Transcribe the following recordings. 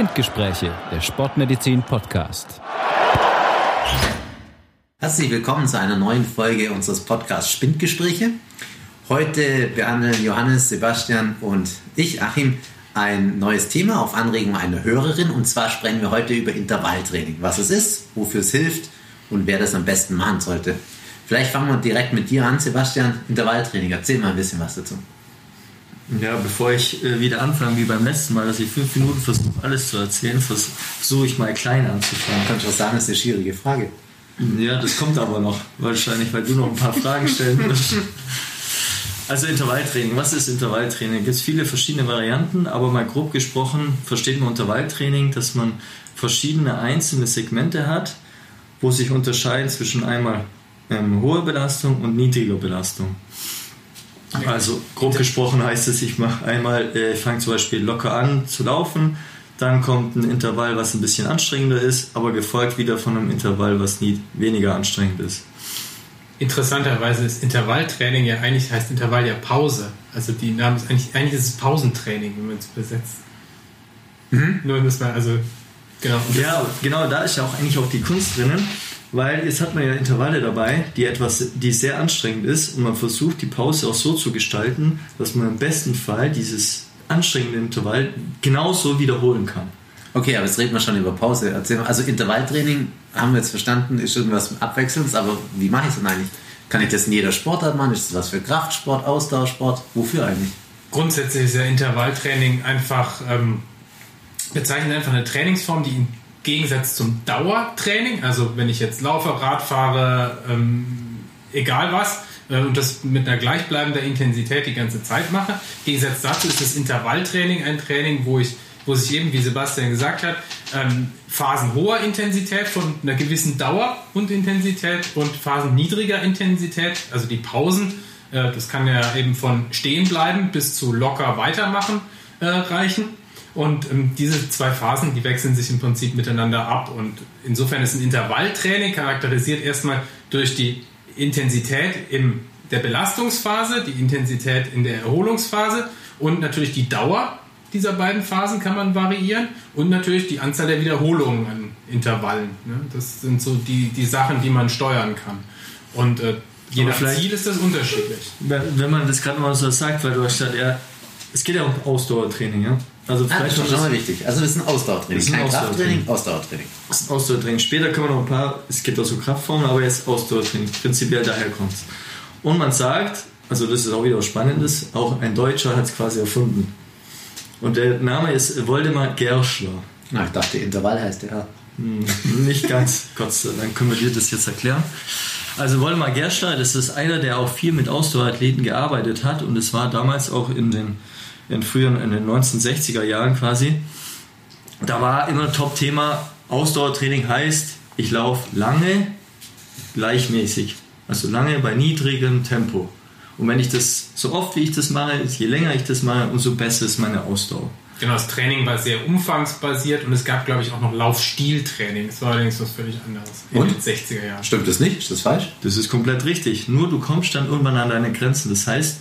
Spindgespräche, der Sportmedizin Podcast. Herzlich willkommen zu einer neuen Folge unseres Podcasts Spindgespräche. Heute behandeln Johannes, Sebastian und ich, Achim, ein neues Thema auf Anregung einer Hörerin. Und zwar sprechen wir heute über Intervalltraining. Was es ist, wofür es hilft und wer das am besten machen sollte. Vielleicht fangen wir direkt mit dir an, Sebastian. Intervalltraining, erzähl mal ein bisschen was dazu. Ja, bevor ich äh, wieder anfange wie beim letzten Mal, dass ich fünf Minuten versuche, alles zu erzählen, versuche ich mal klein anzufangen. Kannst du was sagen, das ist eine schwierige Frage. Ja, das kommt aber noch, wahrscheinlich, weil du noch ein paar Fragen stellen wirst. Also Intervalltraining. Was ist Intervalltraining? Es gibt viele verschiedene Varianten, aber mal grob gesprochen versteht man Intervalltraining, dass man verschiedene einzelne Segmente hat, wo sich unterscheiden zwischen einmal ähm, hoher Belastung und niedriger Belastung. Also grob gesprochen heißt es, ich mache einmal, äh, ich fange zum Beispiel locker an zu laufen, dann kommt ein Intervall, was ein bisschen anstrengender ist, aber gefolgt wieder von einem Intervall, was nie weniger anstrengend ist. Interessanterweise ist Intervalltraining ja eigentlich heißt Intervall ja Pause. Also die Name ist eigentlich, eigentlich ist es Pausentraining, wenn man es übersetzt. Mhm. Nur das mal, also genau. Ja, genau, da ist ja auch eigentlich auch die Kunst drinnen weil jetzt hat man ja Intervalle dabei, die etwas, die sehr anstrengend ist und man versucht die Pause auch so zu gestalten, dass man im besten Fall dieses anstrengende Intervall genauso wiederholen kann. Okay, aber jetzt reden wir schon über Pause. Also Intervalltraining haben wir jetzt verstanden, ist irgendwas Abwechselndes, aber wie mache ich es denn eigentlich? Kann ich das in jeder Sportart machen? Ist das was für Kraftsport, Ausdauersport? Wofür eigentlich? Grundsätzlich ist ja Intervalltraining einfach, ähm, bezeichnet einfach eine Trainingsform, die in Gegensatz zum Dauertraining, also wenn ich jetzt laufe, Rad fahre, ähm, egal was, äh, und das mit einer gleichbleibenden Intensität die ganze Zeit mache. Gegensatz dazu ist das Intervalltraining ein Training, wo ich wo sich eben, wie Sebastian gesagt hat, ähm, Phasen hoher Intensität von einer gewissen Dauer und Intensität und Phasen niedriger Intensität, also die Pausen, äh, das kann ja eben von stehen bleiben bis zu locker weitermachen äh, reichen. Und ähm, diese zwei Phasen, die wechseln sich im Prinzip miteinander ab. Und insofern ist ein Intervalltraining charakterisiert erstmal durch die Intensität in der Belastungsphase, die Intensität in der Erholungsphase und natürlich die Dauer dieser beiden Phasen kann man variieren und natürlich die Anzahl der Wiederholungen an Intervallen. Ne? Das sind so die, die Sachen, die man steuern kann. Und äh, je nach Ziel ist das unterschiedlich. Wenn man das gerade mal so sagt, weil du hast gesagt, ja, es geht ja um Ausdauertraining, ja? Also ah, das ist schon mal wichtig. Also das ist ein Ausdauertraining. Das ist ein Ausdauertraining, Ausdauertraining. Das ist ein Ausdauertraining. Später können wir noch ein paar, es gibt auch so Kraftformen, aber jetzt Ausdauertraining. Prinzipiell daher kommt Und man sagt, also das ist auch wieder was Spannendes, auch ein Deutscher hat es quasi erfunden. Und der Name ist Woldemar Gerschler. Na, ich dachte, Intervall heißt der. Hm, nicht ganz. Gott sei Dank können wir dir das jetzt erklären. Also Woldemar Gerschler, das ist einer, der auch viel mit Ausdauerathleten gearbeitet hat und es war damals auch in den in früheren, in den 1960er Jahren quasi. Da war immer Top-Thema, Ausdauertraining heißt, ich laufe lange, gleichmäßig. Also lange bei niedrigem Tempo. Und wenn ich das so oft wie ich das mache, je länger ich das mache, umso besser ist meine Ausdauer. Genau, das Training war sehr umfangsbasiert und es gab, glaube ich, auch noch Laufstiltraining. Das war allerdings was völlig anderes in und? den 60er Jahren. Stimmt das nicht? Ist das falsch? Das ist komplett richtig. Nur du kommst dann irgendwann an deine Grenzen. Das heißt,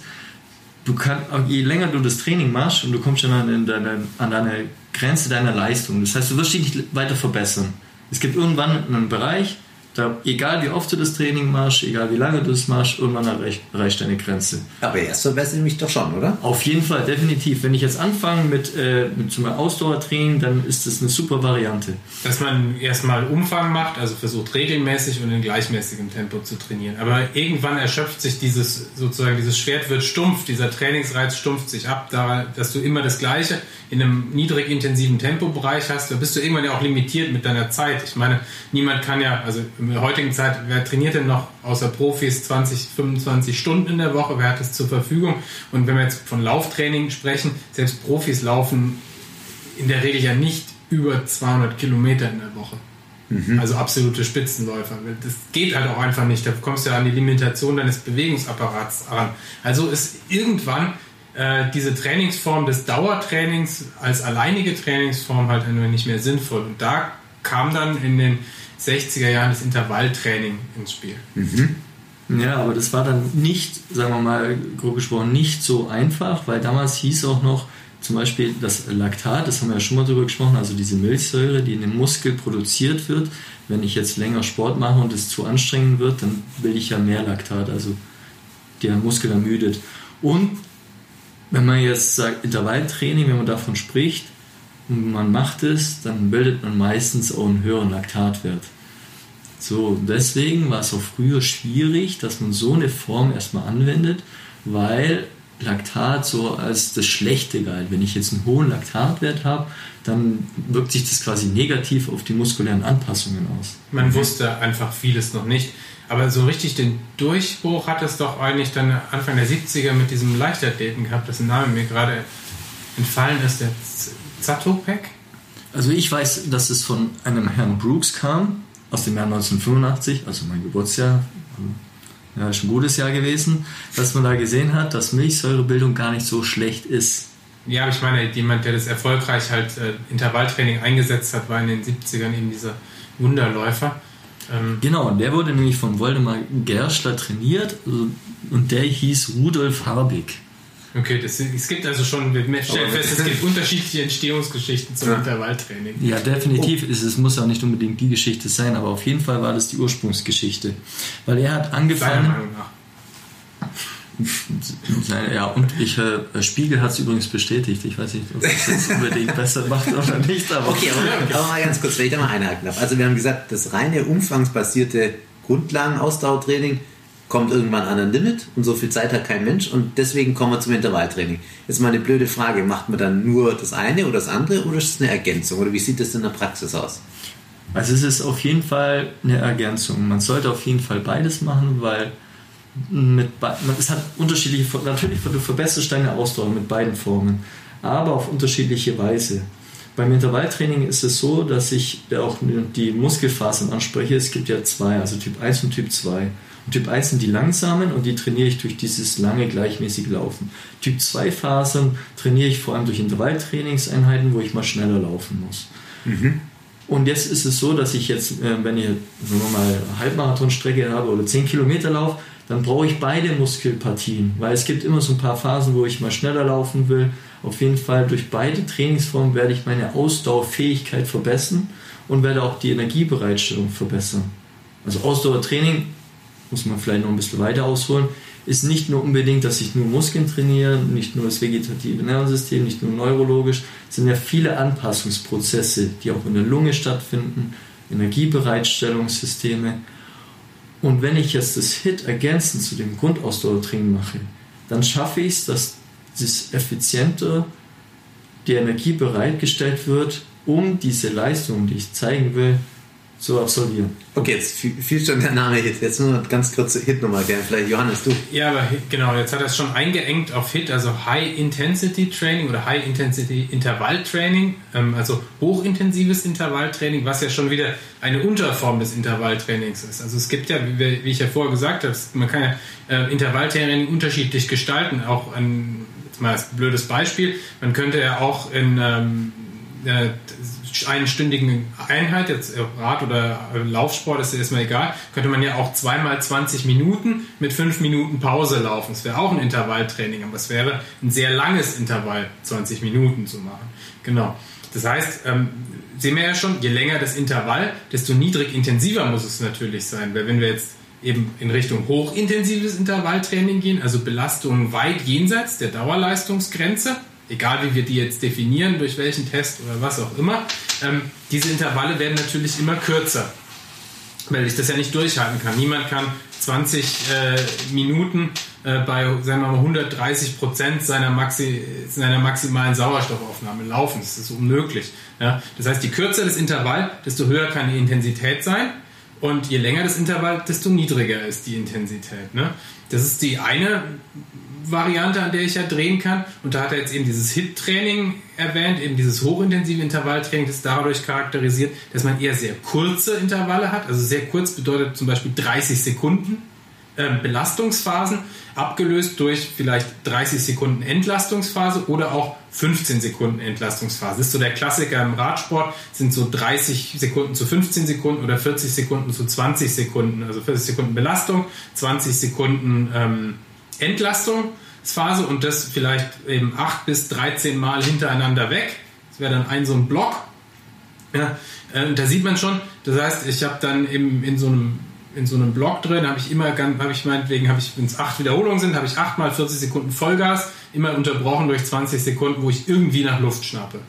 du kannst, je länger du das Training machst und du kommst dann an deine, an deine Grenze deiner Leistung. Das heißt, du wirst dich nicht weiter verbessern. Es gibt irgendwann einen Bereich, da, egal wie oft du das Training machst, egal wie lange du es machst, irgendwann erreicht, erreicht deine Grenze. Aber erst verbessere ich mich doch schon, oder? Auf jeden Fall, definitiv. Wenn ich jetzt anfange mit, äh, mit zum Ausdauertraining, dann ist das eine super Variante. Dass man erstmal Umfang macht, also versucht regelmäßig und in gleichmäßigem Tempo zu trainieren. Aber irgendwann erschöpft sich dieses, sozusagen dieses Schwert wird stumpf, dieser Trainingsreiz stumpft sich ab, da, dass du immer das Gleiche in einem niedrig intensiven Tempobereich hast, da bist du irgendwann ja auch limitiert mit deiner Zeit. Ich meine, niemand kann ja, also in der heutigen Zeit, wer trainiert denn noch außer Profis 20, 25 Stunden in der Woche? Wer hat das zur Verfügung? Und wenn wir jetzt von Lauftraining sprechen, selbst Profis laufen in der Regel ja nicht über 200 Kilometer in der Woche. Mhm. Also absolute Spitzenläufer. Das geht halt auch einfach nicht. Da kommst du ja an die Limitation deines Bewegungsapparats ran. Also ist irgendwann äh, diese Trainingsform des Dauertrainings als alleinige Trainingsform halt nicht mehr sinnvoll. Und da kam dann in den 60er Jahren das Intervalltraining ins Spiel. Mhm. Ja, aber das war dann nicht, sagen wir mal grob gesprochen, nicht so einfach, weil damals hieß auch noch, zum Beispiel das Laktat, das haben wir ja schon mal drüber gesprochen, also diese Milchsäure, die in dem Muskel produziert wird. Wenn ich jetzt länger Sport mache und es zu anstrengend wird, dann will ich ja mehr Laktat, also der Muskel ermüdet. Und wenn man jetzt sagt Intervalltraining, wenn man davon spricht und man macht es, dann bildet man meistens auch einen höheren Laktatwert. So, deswegen war es auch früher schwierig, dass man so eine Form erstmal anwendet, weil Laktat so als das Schlechte galt. Wenn ich jetzt einen hohen Laktatwert habe, dann wirkt sich das quasi negativ auf die muskulären Anpassungen aus. Man wusste einfach vieles noch nicht. Aber so richtig den Durchbruch hat es doch eigentlich dann Anfang der 70er mit diesem Leichtathleten gehabt, dessen Name mir gerade entfallen ist, der Zatopek. Also ich weiß, dass es von einem Herrn Brooks kam, aus dem Jahr 1985, also mein Geburtsjahr, ja, ist ein gutes Jahr gewesen, dass man da gesehen hat, dass Milchsäurebildung gar nicht so schlecht ist. Ja, aber ich meine, jemand, der das erfolgreich halt äh, Intervalltraining eingesetzt hat, war in den 70ern eben dieser Wunderläufer. Ähm genau, der wurde nämlich von Woldemar Gerschler trainiert also, und der hieß Rudolf Harbig. Okay, das, es gibt also schon, wir stellen fest, es gibt unterschiedliche Entstehungsgeschichten zum ja. Intervalltraining. Ja, definitiv. Oh. Es muss auch nicht unbedingt die Geschichte sein, aber auf jeden Fall war das die Ursprungsgeschichte. Weil er hat angefangen. Seiner Meinung nach. Ja, und ich, äh, Spiegel hat es übrigens bestätigt. Ich weiß nicht, ob es jetzt unbedingt besser macht oder nicht. Aber okay, aber, aber mal ganz kurz, wenn ich da mal einhaken darf. Also wir haben gesagt, das reine umfangsbasierte Grundlagenausdauertraining kommt irgendwann an ein Limit und so viel Zeit hat kein Mensch und deswegen kommen wir zum Intervalltraining. Jetzt mal eine blöde Frage, macht man dann nur das eine oder das andere oder ist es eine Ergänzung oder wie sieht das in der Praxis aus? Also es ist auf jeden Fall eine Ergänzung. Man sollte auf jeden Fall beides machen, weil mit es hat unterschiedliche, natürlich du verbesserst deine Ausdauer mit beiden Formen, aber auf unterschiedliche Weise. Beim Intervalltraining ist es so, dass ich auch die Muskelfasern anspreche. Es gibt ja zwei, also Typ 1 und Typ 2. Typ 1 sind die langsamen und die trainiere ich durch dieses lange gleichmäßige Laufen. Typ 2 Phasen trainiere ich vor allem durch Intervalltrainingseinheiten, wo ich mal schneller laufen muss. Mhm. Und jetzt ist es so, dass ich jetzt, äh, wenn ich sagen wir mal Halbmarathonstrecke habe oder 10 Kilometer laufe, dann brauche ich beide Muskelpartien, weil es gibt immer so ein paar Phasen, wo ich mal schneller laufen will. Auf jeden Fall durch beide Trainingsformen werde ich meine Ausdauerfähigkeit verbessern und werde auch die Energiebereitstellung verbessern. Also Ausdauertraining muss man vielleicht noch ein bisschen weiter ausholen, ist nicht nur unbedingt, dass ich nur Muskeln trainiere, nicht nur das vegetative Nervensystem, nicht nur neurologisch, es sind ja viele Anpassungsprozesse, die auch in der Lunge stattfinden, Energiebereitstellungssysteme. Und wenn ich jetzt das HIT ergänzend zu dem Grundausdauertraining mache, dann schaffe ich es, dass das effizienter die Energie bereitgestellt wird, um diese Leistung, die ich zeigen will, zu absolvieren. Okay, jetzt fiel schon der Name Hit. Jetzt nur eine ganz kurze Hit-Nummer gerne. Vielleicht Johannes, du. Ja, aber genau, jetzt hat er es schon eingeengt auf Hit, also High Intensity Training oder High Intensity Intervall Training, ähm, also hochintensives Intervalltraining, was ja schon wieder eine Unterform des Intervalltrainings ist. Also es gibt ja, wie, wie ich ja vorher gesagt habe, man kann ja äh, Intervalltraining unterschiedlich gestalten. Auch ein, jetzt mal als blödes Beispiel, man könnte ja auch in ähm, äh, einstündigen Einheit, jetzt Rad- oder Laufsport, ist erstmal egal, könnte man ja auch zweimal 20 Minuten mit fünf Minuten Pause laufen. Das wäre auch ein Intervalltraining, aber es wäre ein sehr langes Intervall, 20 Minuten zu machen. Genau. Das heißt, ähm, sehen wir ja schon, je länger das Intervall, desto niedrig intensiver muss es natürlich sein. Weil wenn wir jetzt eben in Richtung hochintensives Intervalltraining gehen, also Belastungen weit jenseits der Dauerleistungsgrenze, egal wie wir die jetzt definieren, durch welchen Test oder was auch immer, ähm, diese Intervalle werden natürlich immer kürzer, weil ich das ja nicht durchhalten kann. Niemand kann 20 äh, Minuten äh, bei, sagen wir mal, 130 Prozent seiner, Maxi, seiner maximalen Sauerstoffaufnahme laufen. Das ist unmöglich. Ja? Das heißt, je kürzer das Intervall, desto höher kann die Intensität sein. Und je länger das Intervall, desto niedriger ist die Intensität. Ne? Das ist die eine Variante, an der ich ja drehen kann. Und da hat er jetzt eben dieses HIT-Training erwähnt, eben dieses hochintensive Intervalltraining, das dadurch charakterisiert, dass man eher sehr kurze Intervalle hat. Also sehr kurz bedeutet zum Beispiel 30 Sekunden Belastungsphasen, abgelöst durch vielleicht 30 Sekunden Entlastungsphase oder auch 15 Sekunden Entlastungsphase. Das ist so der Klassiker im Radsport, sind so 30 Sekunden zu 15 Sekunden oder 40 Sekunden zu 20 Sekunden. Also 40 Sekunden Belastung, 20 Sekunden ähm, Entlastung. Belastungsphase und das vielleicht eben 8 bis 13 Mal hintereinander weg. Das wäre dann ein so ein Block. Ja, äh, da sieht man schon, das heißt, ich habe dann eben in so einem in so einem Block drin, habe ich immer, habe ich meinetwegen, habe ich, wenn es acht Wiederholungen sind, habe ich achtmal 40 Sekunden Vollgas, immer unterbrochen durch 20 Sekunden, wo ich irgendwie nach Luft schnappe.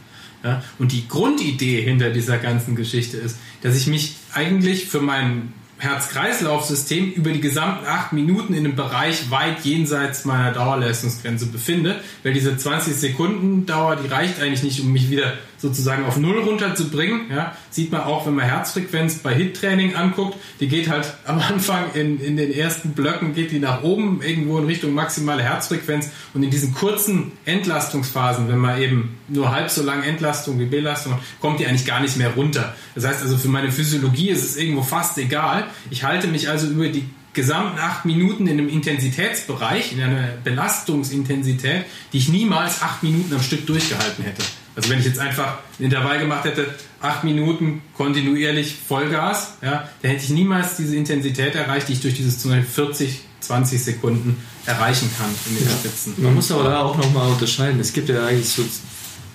Ja? Und die Grundidee hinter dieser ganzen Geschichte ist, dass ich mich eigentlich für meinen Herz-Kreislauf-System über die gesamten acht Minuten in einem Bereich weit jenseits meiner Dauerleistungsgrenze befinde, weil diese 20 Sekunden Dauer, die reicht eigentlich nicht, um mich wieder sozusagen auf Null runterzubringen. Ja, sieht man auch, wenn man Herzfrequenz bei HIT-Training anguckt, die geht halt am Anfang in, in den ersten Blöcken, geht die nach oben, irgendwo in Richtung maximale Herzfrequenz und in diesen kurzen Entlastungsphasen, wenn man eben nur halb so lange Entlastung wie Belastung kommt die eigentlich gar nicht mehr runter. Das heißt also, für meine Physiologie ist es irgendwo fast egal. Ich halte mich also über die gesamten acht Minuten in einem Intensitätsbereich, in einer Belastungsintensität, die ich niemals acht Minuten am Stück durchgehalten hätte. Also wenn ich jetzt einfach ein Intervall gemacht hätte, acht Minuten kontinuierlich Vollgas, ja, dann hätte ich niemals diese Intensität erreicht, die ich durch dieses zum Beispiel 40, 20 Sekunden erreichen kann in den ja. Spitzen. Man muss aber da auch nochmal unterscheiden. Es gibt ja eigentlich so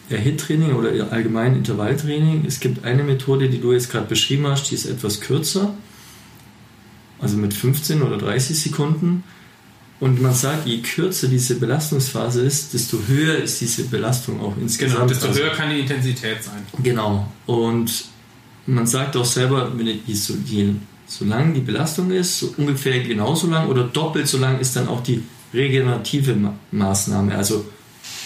ja, HIT-Training oder allgemein Intervalltraining. Es gibt eine Methode, die du jetzt gerade beschrieben hast, die ist etwas kürzer, also mit 15 oder 30 Sekunden. Und man sagt, je kürzer diese Belastungsphase ist, desto höher ist diese Belastung auch insgesamt. Genau, desto also, höher kann die Intensität sein. Genau. Und man sagt auch selber, wenn je, so, je, so lang die Belastung ist, so ungefähr genauso lang oder doppelt so lang ist dann auch die regenerative Ma Maßnahme. Also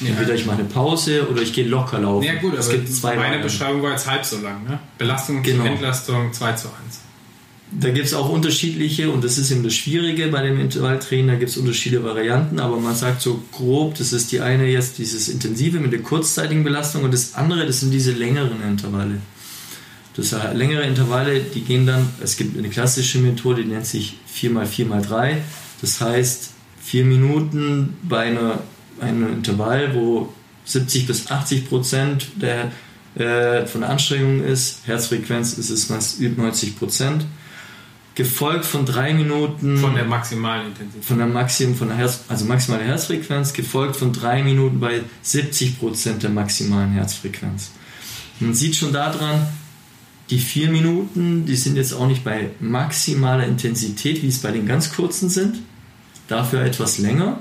ja. entweder ich mache eine Pause oder ich gehe locker laufen. Ja gut, es gibt zwei meine Beschreibung war jetzt halb so lang. Ne? Belastung genau. Entlastung 2 zu 1. Da gibt es auch unterschiedliche, und das ist eben das Schwierige bei dem Intervalltraining, da gibt es unterschiedliche Varianten, aber man sagt so grob, das ist die eine jetzt dieses intensive mit der kurzzeitigen Belastung und das andere, das sind diese längeren Intervalle. Das heißt, längere Intervalle, die gehen dann, es gibt eine klassische Methode, die nennt sich 4x4x3, das heißt vier Minuten bei einer, einem Intervall, wo 70 bis 80 Prozent der, äh, von der Anstrengung ist, Herzfrequenz ist es 90 Prozent gefolgt von drei Minuten. Von der maximalen Intensität. Von der Maximum, von der Herz, also maximale Herzfrequenz, gefolgt von drei Minuten bei 70 Prozent der maximalen Herzfrequenz. Man sieht schon daran, die vier Minuten, die sind jetzt auch nicht bei maximaler Intensität, wie es bei den ganz kurzen sind, dafür etwas länger.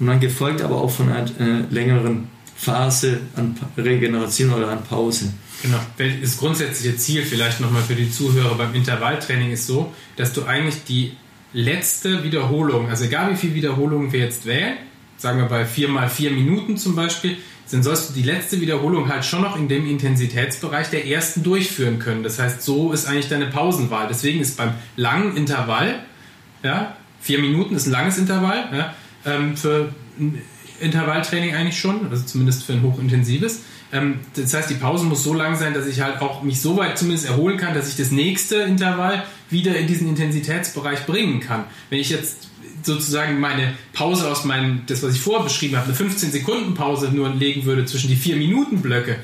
Und dann gefolgt aber auch von einer äh, längeren Phase an Regeneration oder an Pause. Genau. Das grundsätzliche Ziel vielleicht nochmal für die Zuhörer beim Intervalltraining ist so, dass du eigentlich die letzte Wiederholung, also egal wie viele Wiederholungen wir jetzt wählen, sagen wir bei 4 mal 4 Minuten zum Beispiel, dann sollst du die letzte Wiederholung halt schon noch in dem Intensitätsbereich der ersten durchführen können. Das heißt, so ist eigentlich deine Pausenwahl. Deswegen ist beim langen Intervall, ja, 4 Minuten ist ein langes Intervall, ja, ähm, für ein Intervalltraining eigentlich schon, also zumindest für ein hochintensives. Ähm, das heißt, die Pause muss so lang sein, dass ich halt auch mich so weit zumindest erholen kann, dass ich das nächste Intervall wieder in diesen Intensitätsbereich bringen kann. Wenn ich jetzt sozusagen meine Pause aus meinem, das was ich vorher beschrieben habe, eine 15 Sekunden Pause nur legen würde zwischen die 4 Minuten Blöcke,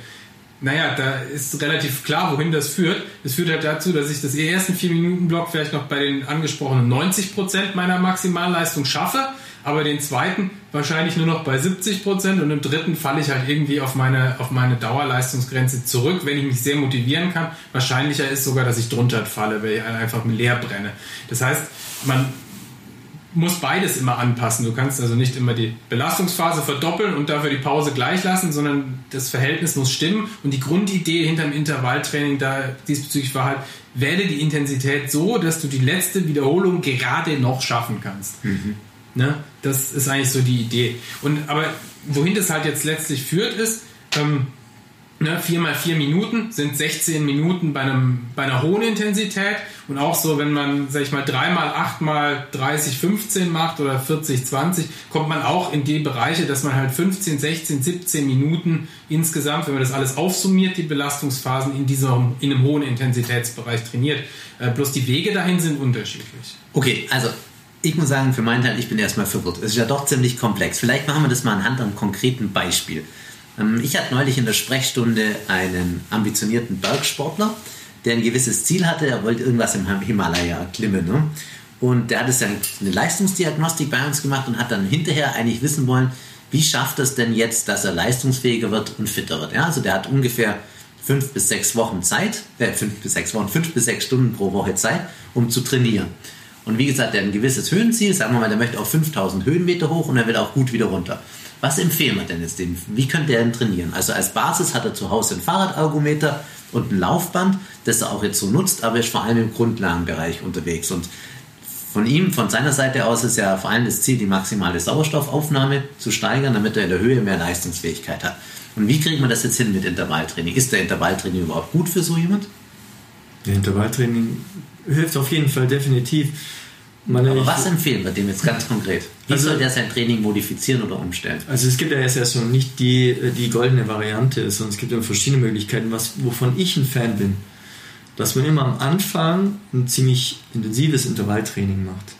naja, da ist relativ klar, wohin das führt. Das führt halt dazu, dass ich das ersten 4-Minuten-Block vielleicht noch bei den angesprochenen 90% meiner Maximalleistung schaffe aber den zweiten wahrscheinlich nur noch bei 70 Prozent und im dritten falle ich halt irgendwie auf meine, auf meine Dauerleistungsgrenze zurück, wenn ich mich sehr motivieren kann. Wahrscheinlicher ist sogar, dass ich drunter falle, weil ich einfach leer brenne. Das heißt, man muss beides immer anpassen. Du kannst also nicht immer die Belastungsphase verdoppeln und dafür die Pause gleich lassen, sondern das Verhältnis muss stimmen. Und die Grundidee hinter dem Intervalltraining da diesbezüglich war halt, wähle die Intensität so, dass du die letzte Wiederholung gerade noch schaffen kannst. Mhm. Ne? Das ist eigentlich so die Idee. Und aber wohin das halt jetzt letztlich führt, ist, ähm, ne, 4 mal 4 Minuten sind 16 Minuten bei, einem, bei einer hohen Intensität. Und auch so, wenn man, sag ich mal, 3 mal 8 mal 30, 15 macht oder 40, 20, kommt man auch in die Bereiche, dass man halt 15, 16, 17 Minuten insgesamt, wenn man das alles aufsummiert, die Belastungsphasen in diesem, in einem hohen Intensitätsbereich trainiert. Äh, bloß die Wege dahin sind unterschiedlich. Okay, also ich muss sagen, für meinen Teil, ich bin erstmal verwirrt. Es ist ja doch ziemlich komplex. Vielleicht machen wir das mal anhand einem konkreten Beispiel. Ähm, ich hatte neulich in der Sprechstunde einen ambitionierten Bergsportler, der ein gewisses Ziel hatte. Er wollte irgendwas im Himalaya klimmen. Ne? Und der hat eine Leistungsdiagnostik bei uns gemacht und hat dann hinterher eigentlich wissen wollen, wie schafft es denn jetzt, dass er leistungsfähiger wird und fitter wird. Ja, also der hat ungefähr fünf bis sechs Wochen Zeit, äh, fünf bis sechs Wochen, fünf bis sechs Stunden pro Woche Zeit, um zu trainieren. Und wie gesagt, der hat ein gewisses Höhenziel, sagen wir mal, der möchte auf 5000 Höhenmeter hoch und er will auch gut wieder runter. Was empfehlen wir denn jetzt dem? Wie könnte er denn trainieren? Also als Basis hat er zu Hause ein Fahrradergometer und ein Laufband, das er auch jetzt so nutzt, aber ist vor allem im Grundlagenbereich unterwegs. Und von ihm, von seiner Seite aus ist ja vor allem das Ziel, die maximale Sauerstoffaufnahme zu steigern, damit er in der Höhe mehr Leistungsfähigkeit hat. Und wie kriegt man das jetzt hin mit Intervalltraining? Ist der Intervalltraining überhaupt gut für so jemand? Der Intervalltraining hilft auf jeden Fall definitiv. Meine, Aber was empfehlen wir dem jetzt ganz konkret? Wie also, soll der sein Training modifizieren oder umstellen? Also es gibt ja jetzt erstmal nicht die, die goldene Variante, sondern es gibt ja verschiedene Möglichkeiten, was, wovon ich ein Fan bin. Dass man immer am Anfang ein ziemlich intensives Intervalltraining macht.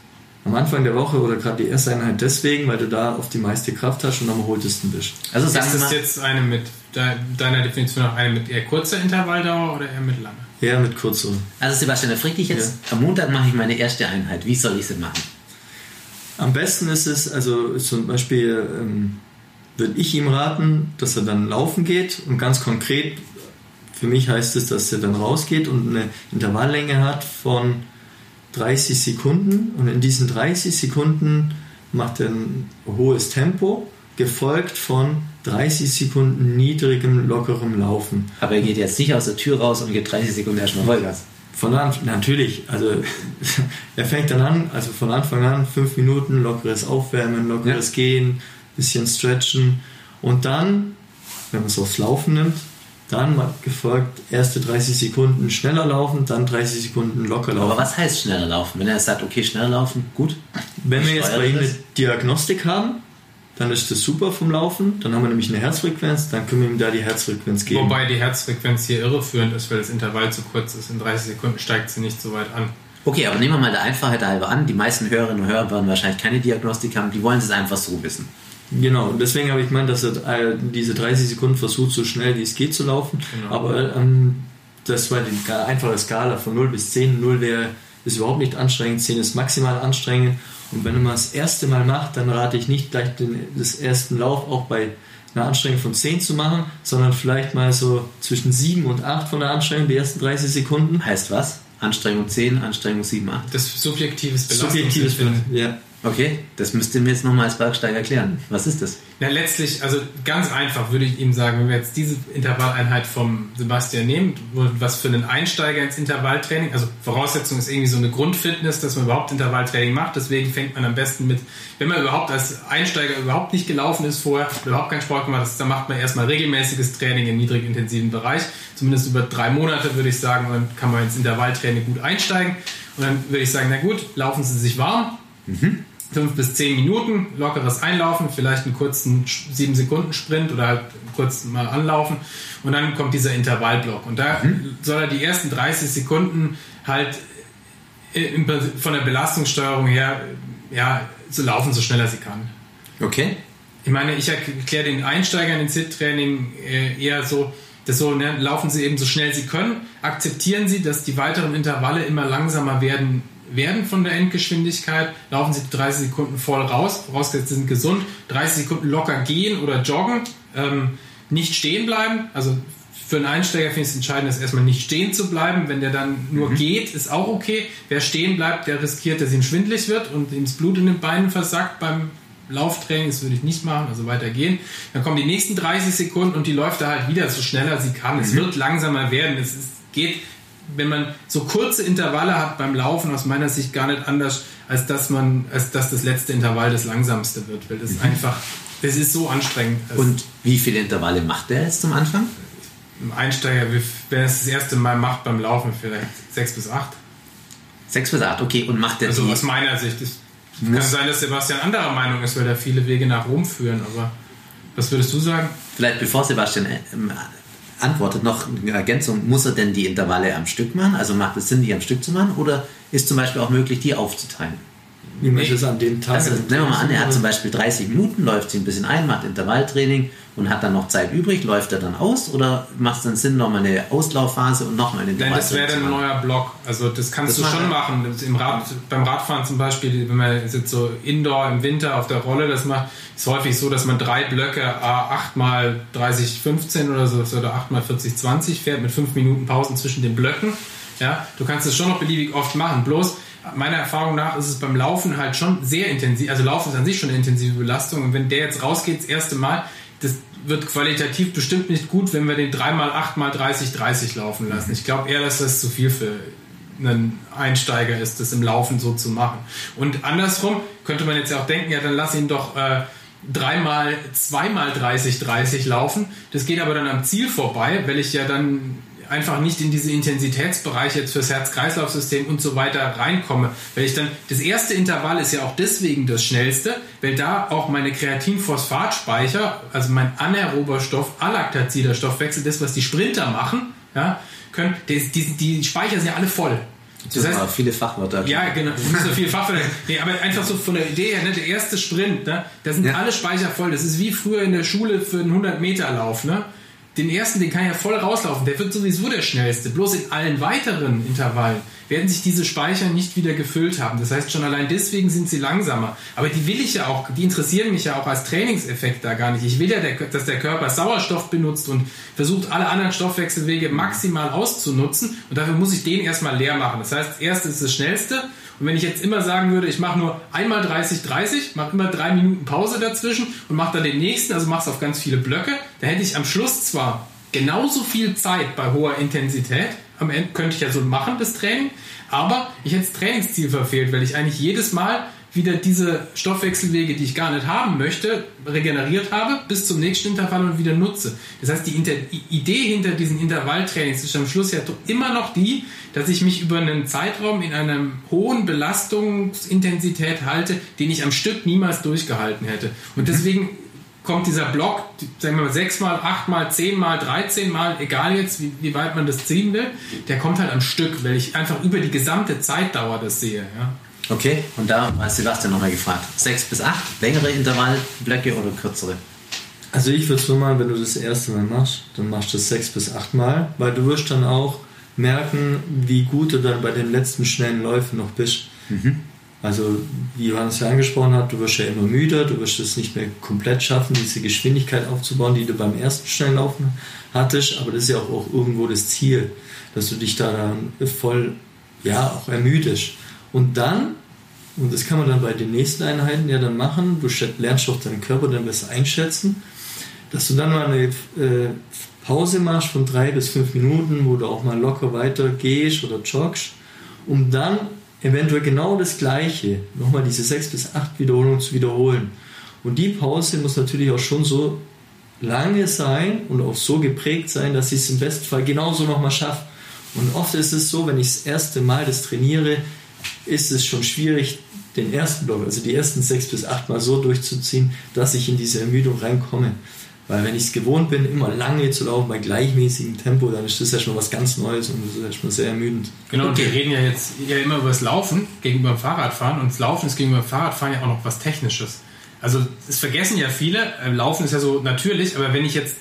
Am Anfang der Woche oder gerade die erste Einheit deswegen, weil du da auf die meiste Kraft hast und am erholtesten bist. Also ist das jetzt eine mit deiner Definition auch eine mit eher kurzer Intervalldauer oder eher mit langer? Ja, mit kurzer. Also Sebastian, da frage ich jetzt, ja. am Montag mache ich meine erste Einheit. Wie soll ich sie machen? Am besten ist es, also zum Beispiel ähm, würde ich ihm raten, dass er dann laufen geht und ganz konkret, für mich heißt es, dass er dann rausgeht und eine Intervalllänge hat von 30 Sekunden und in diesen 30 Sekunden macht er ein hohes Tempo, gefolgt von 30 Sekunden niedrigem, lockerem Laufen. Aber er geht jetzt nicht aus der Tür raus und geht 30 Sekunden erstmal Vollgas. Von Anfang, natürlich, also er fängt dann an, also von Anfang an fünf Minuten lockeres Aufwärmen, lockeres ja. Gehen, bisschen stretchen und dann, wenn man es aufs Laufen nimmt, dann gefolgt erste 30 Sekunden schneller laufen, dann 30 Sekunden locker laufen. Aber was heißt schneller laufen? Wenn er sagt, okay, schneller laufen, gut. Wenn wir jetzt bei ihm eine Diagnostik haben, dann ist das super vom Laufen. Dann haben wir nämlich eine Herzfrequenz, dann können wir ihm da die Herzfrequenz geben. Wobei die Herzfrequenz hier irreführend ist, weil das Intervall zu kurz ist. In 30 Sekunden steigt sie nicht so weit an. Okay, aber nehmen wir mal der Einfachheit halber an. Die meisten Hörerinnen und Hörer werden wahrscheinlich keine Diagnostik haben, die wollen es einfach so wissen. Genau, und deswegen habe ich gemeint, dass er äh, diese 30 Sekunden versucht, so schnell wie es geht zu laufen. Genau. Aber ähm, das war die einfache Skala von 0 bis 10. 0 wäre ist überhaupt nicht anstrengend, 10 ist maximal anstrengend. Und wenn man das erste Mal macht, dann rate ich nicht gleich den das ersten Lauf auch bei einer Anstrengung von 10 zu machen, sondern vielleicht mal so zwischen 7 und 8 von der Anstrengung, die ersten 30 Sekunden. Heißt was? Anstrengung 10, Anstrengung 7, 8? Das subjektives Belastungsempfinden. Subjektives, ja. Okay, das müsst ihr mir jetzt nochmal als Bergsteiger erklären. Was ist das? Ja, letztlich, also ganz einfach würde ich ihm sagen, wenn wir jetzt diese Intervalleinheit vom Sebastian nehmen, was für einen Einsteiger ins Intervalltraining, also Voraussetzung ist irgendwie so eine Grundfitness, dass man überhaupt Intervalltraining macht. Deswegen fängt man am besten mit, wenn man überhaupt als Einsteiger überhaupt nicht gelaufen ist vorher, überhaupt keinen Sport gemacht hat, dann macht man erstmal regelmäßiges Training im niedrigintensiven Bereich. Zumindest über drei Monate würde ich sagen, dann kann man ins Intervalltraining gut einsteigen. Und dann würde ich sagen, na gut, laufen Sie sich warm. Mhm fünf bis zehn Minuten, lockeres Einlaufen, vielleicht einen kurzen sieben Sekunden Sprint oder halt kurz mal anlaufen und dann kommt dieser Intervallblock und da mhm. soll er die ersten 30 Sekunden halt von der Belastungssteuerung her ja so laufen, so schnell er sie kann. Okay. Ich meine, ich erkläre den Einsteigern in SIT-Training äh, eher so, dass so, ne, laufen sie eben so schnell sie können, akzeptieren sie, dass die weiteren Intervalle immer langsamer werden werden von der Endgeschwindigkeit, laufen sie 30 Sekunden voll raus, vorausgesetzt sie sind gesund, 30 Sekunden locker gehen oder joggen, ähm, nicht stehen bleiben, also für einen Einsteiger finde ich es entscheidend, dass erstmal nicht stehen zu bleiben. Wenn der dann nur mhm. geht, ist auch okay. Wer stehen bleibt, der riskiert, dass ihm schwindlig wird und ihm das Blut in den Beinen versackt beim Lauftraining. Das würde ich nicht machen, also weitergehen. Dann kommen die nächsten 30 Sekunden und die läuft da halt wieder so schneller sie kann. Mhm. Es wird langsamer werden. Es ist, geht wenn man so kurze Intervalle hat beim Laufen, aus meiner Sicht gar nicht anders, als dass man, als dass das letzte Intervall das langsamste wird, weil das mhm. einfach, das ist so anstrengend. Und wie viele Intervalle macht der jetzt zum Anfang? Ein Einsteiger, wenn er es das erste Mal macht beim Laufen, vielleicht sechs bis acht. Sechs bis acht, okay. Und macht der Also aus meiner Sicht. Es kann sein, dass Sebastian anderer Meinung ist, weil da viele Wege nach Rom führen, aber was würdest du sagen? Vielleicht bevor Sebastian äh, antwortet noch eine Ergänzung, muss er denn die Intervalle am Stück machen? Also macht es Sinn, die am Stück zu machen? Oder ist zum Beispiel auch möglich, die aufzuteilen? Wie man das an dem Tag. Also nehmen wir mal an, er hat zum Beispiel 30 Minuten, läuft sich ein bisschen ein, macht Intervalltraining und hat dann noch Zeit übrig, läuft er dann aus oder macht es dann Sinn, nochmal eine Auslaufphase und nochmal eine Nein, das wäre dann ein neuer Block. Also das kannst Das du schon machen. Im Rad, beim Radfahren zum Beispiel, wenn man jetzt so Indoor im Winter auf der Rolle das macht, ist häufig so, dass man drei Blöcke A 8 mal 30, 15 oder so oder 8 mal 40, 20 fährt mit 5 Minuten Pausen zwischen den Blöcken. Ja, du kannst es schon noch beliebig oft machen. Bloß meiner Erfahrung nach ist es beim Laufen halt schon sehr intensiv. Also Laufen ist an sich schon eine intensive Belastung. Und wenn der jetzt rausgeht, das erste Mal, das wird qualitativ bestimmt nicht gut, wenn wir den 3x 8 mal 30, 30 laufen lassen. Ich glaube eher, dass das zu viel für einen Einsteiger ist, das im Laufen so zu machen. Und andersrum könnte man jetzt ja auch denken, ja, dann lass ihn doch äh, dreimal, zweimal 30, 30 laufen. Das geht aber dann am Ziel vorbei, weil ich ja dann einfach nicht in diese Intensitätsbereiche jetzt fürs Herz-Kreislauf-System und so weiter reinkomme. Weil ich dann, das erste Intervall ist ja auch deswegen das schnellste, weil da auch meine Kreatinphosphatspeicher, also mein anaerober Stoff, alaktazider Stoffwechsel, das, was die Sprinter machen, ja, können, die, die, die Speicher sind ja alle voll. Das heißt, aber viele Fachwörter. Ja, genau. Nicht so viel Fachwörter. Nee, aber einfach so von der Idee her, ne, der erste Sprint, ne, da sind Ja. alle Speicher voll. Das ist wie früher in der Schule für einen 100-Meter-Lauf. Ne? Den ersten, den kann ja voll rauslaufen. Der wird sowieso der schnellste. Bloß in allen weiteren Intervallen werden sich diese Speicher nicht wieder gefüllt haben. Das heißt, schon allein deswegen sind sie langsamer. Aber die will ich ja auch, die interessieren mich ja auch als Trainingseffekt da gar nicht. Ich will ja, dass der Körper Sauerstoff benutzt und versucht, alle anderen Stoffwechselwege maximal auszunutzen. Und dafür muss ich den erstmal leer machen. Das heißt, das erste ist das schnellste. Und wenn ich jetzt immer sagen würde, ich mache nur einmal 30, 30, mache immer drei Minuten Pause dazwischen und mache dann den nächsten, also mache es auf ganz viele Blöcke, dann hätte ich am Schluss zwar genauso viel Zeit bei hoher Intensität, am Ende könnte ich ja so machen, das Training, aber ich hätte das Trainingsziel verfehlt, weil ich eigentlich jedes Mal wieder diese Stoffwechselwege, die ich gar nicht haben möchte, regeneriert habe, bis zum nächsten Intervall und wieder nutze. Das heißt, die Inter Idee hinter diesen Intervalltrainings ist am Schluss ja immer noch die, dass ich mich über einen Zeitraum in einer hohen Belastungsintensität halte, den ich am Stück niemals durchgehalten hätte. Und deswegen kommt dieser Block, sagen wir mal, sechsmal, achtmal, zehnmal, dreizehnmal, egal jetzt, wie, wie weit man das ziehen will, der kommt halt am Stück, weil ich einfach über die gesamte Zeitdauer das sehe. Ja. Okay, und da hat Sebastian nochmal gefragt. Sechs bis acht, längere Intervallblöcke oder kürzere? Also ich würde so mal, wenn du das erste Mal machst, dann machst du das sechs bis acht Mal, weil du wirst dann auch merken, wie gut du dann bei den letzten schnellen Läufen noch bist. Also wie Johannes ja angesprochen hat, du wirst ja immer müder, du wirst es nicht mehr komplett schaffen, diese Geschwindigkeit aufzubauen, die du beim ersten schnellen Laufen hattest, aber das ist ja auch, auch irgendwo das Ziel, dass du dich da dann voll, ja, auch ermüdest. Und dann und das kann man dann bei den nächsten Einheiten ja dann machen. Du lernst auch deinen Körper dann besser einschätzen, dass du dann mal eine äh, Pause machst von drei bis fünf Minuten, wo du auch mal locker weiter gehst oder joggst, um dann eventuell genau das Gleiche, nochmal diese sechs bis acht Wiederholungen zu wiederholen. Und die Pause muss natürlich auch schon so lange sein und auch so geprägt sein, dass ich es im besten Fall genauso nochmal schaffe. Und oft ist es so, wenn ich das erste Mal das trainiere, ist es schon schwierig, den ersten Block, also die ersten sechs bis acht Mal so durchzuziehen, dass ich in diese Ermüdung reinkomme. Weil wenn ich es gewohnt bin, immer lange zu laufen bei gleichmäßigem Tempo, dann ist das ja schon was ganz Neues und das ist erstmal sehr ermüdend. Genau, und wir reden ja jetzt ja immer über das Laufen gegenüber dem Fahrradfahren und das Laufen ist gegenüber dem Fahrradfahren ja auch noch was Technisches. Also es vergessen ja viele, äh, Laufen ist ja so natürlich, aber wenn ich jetzt,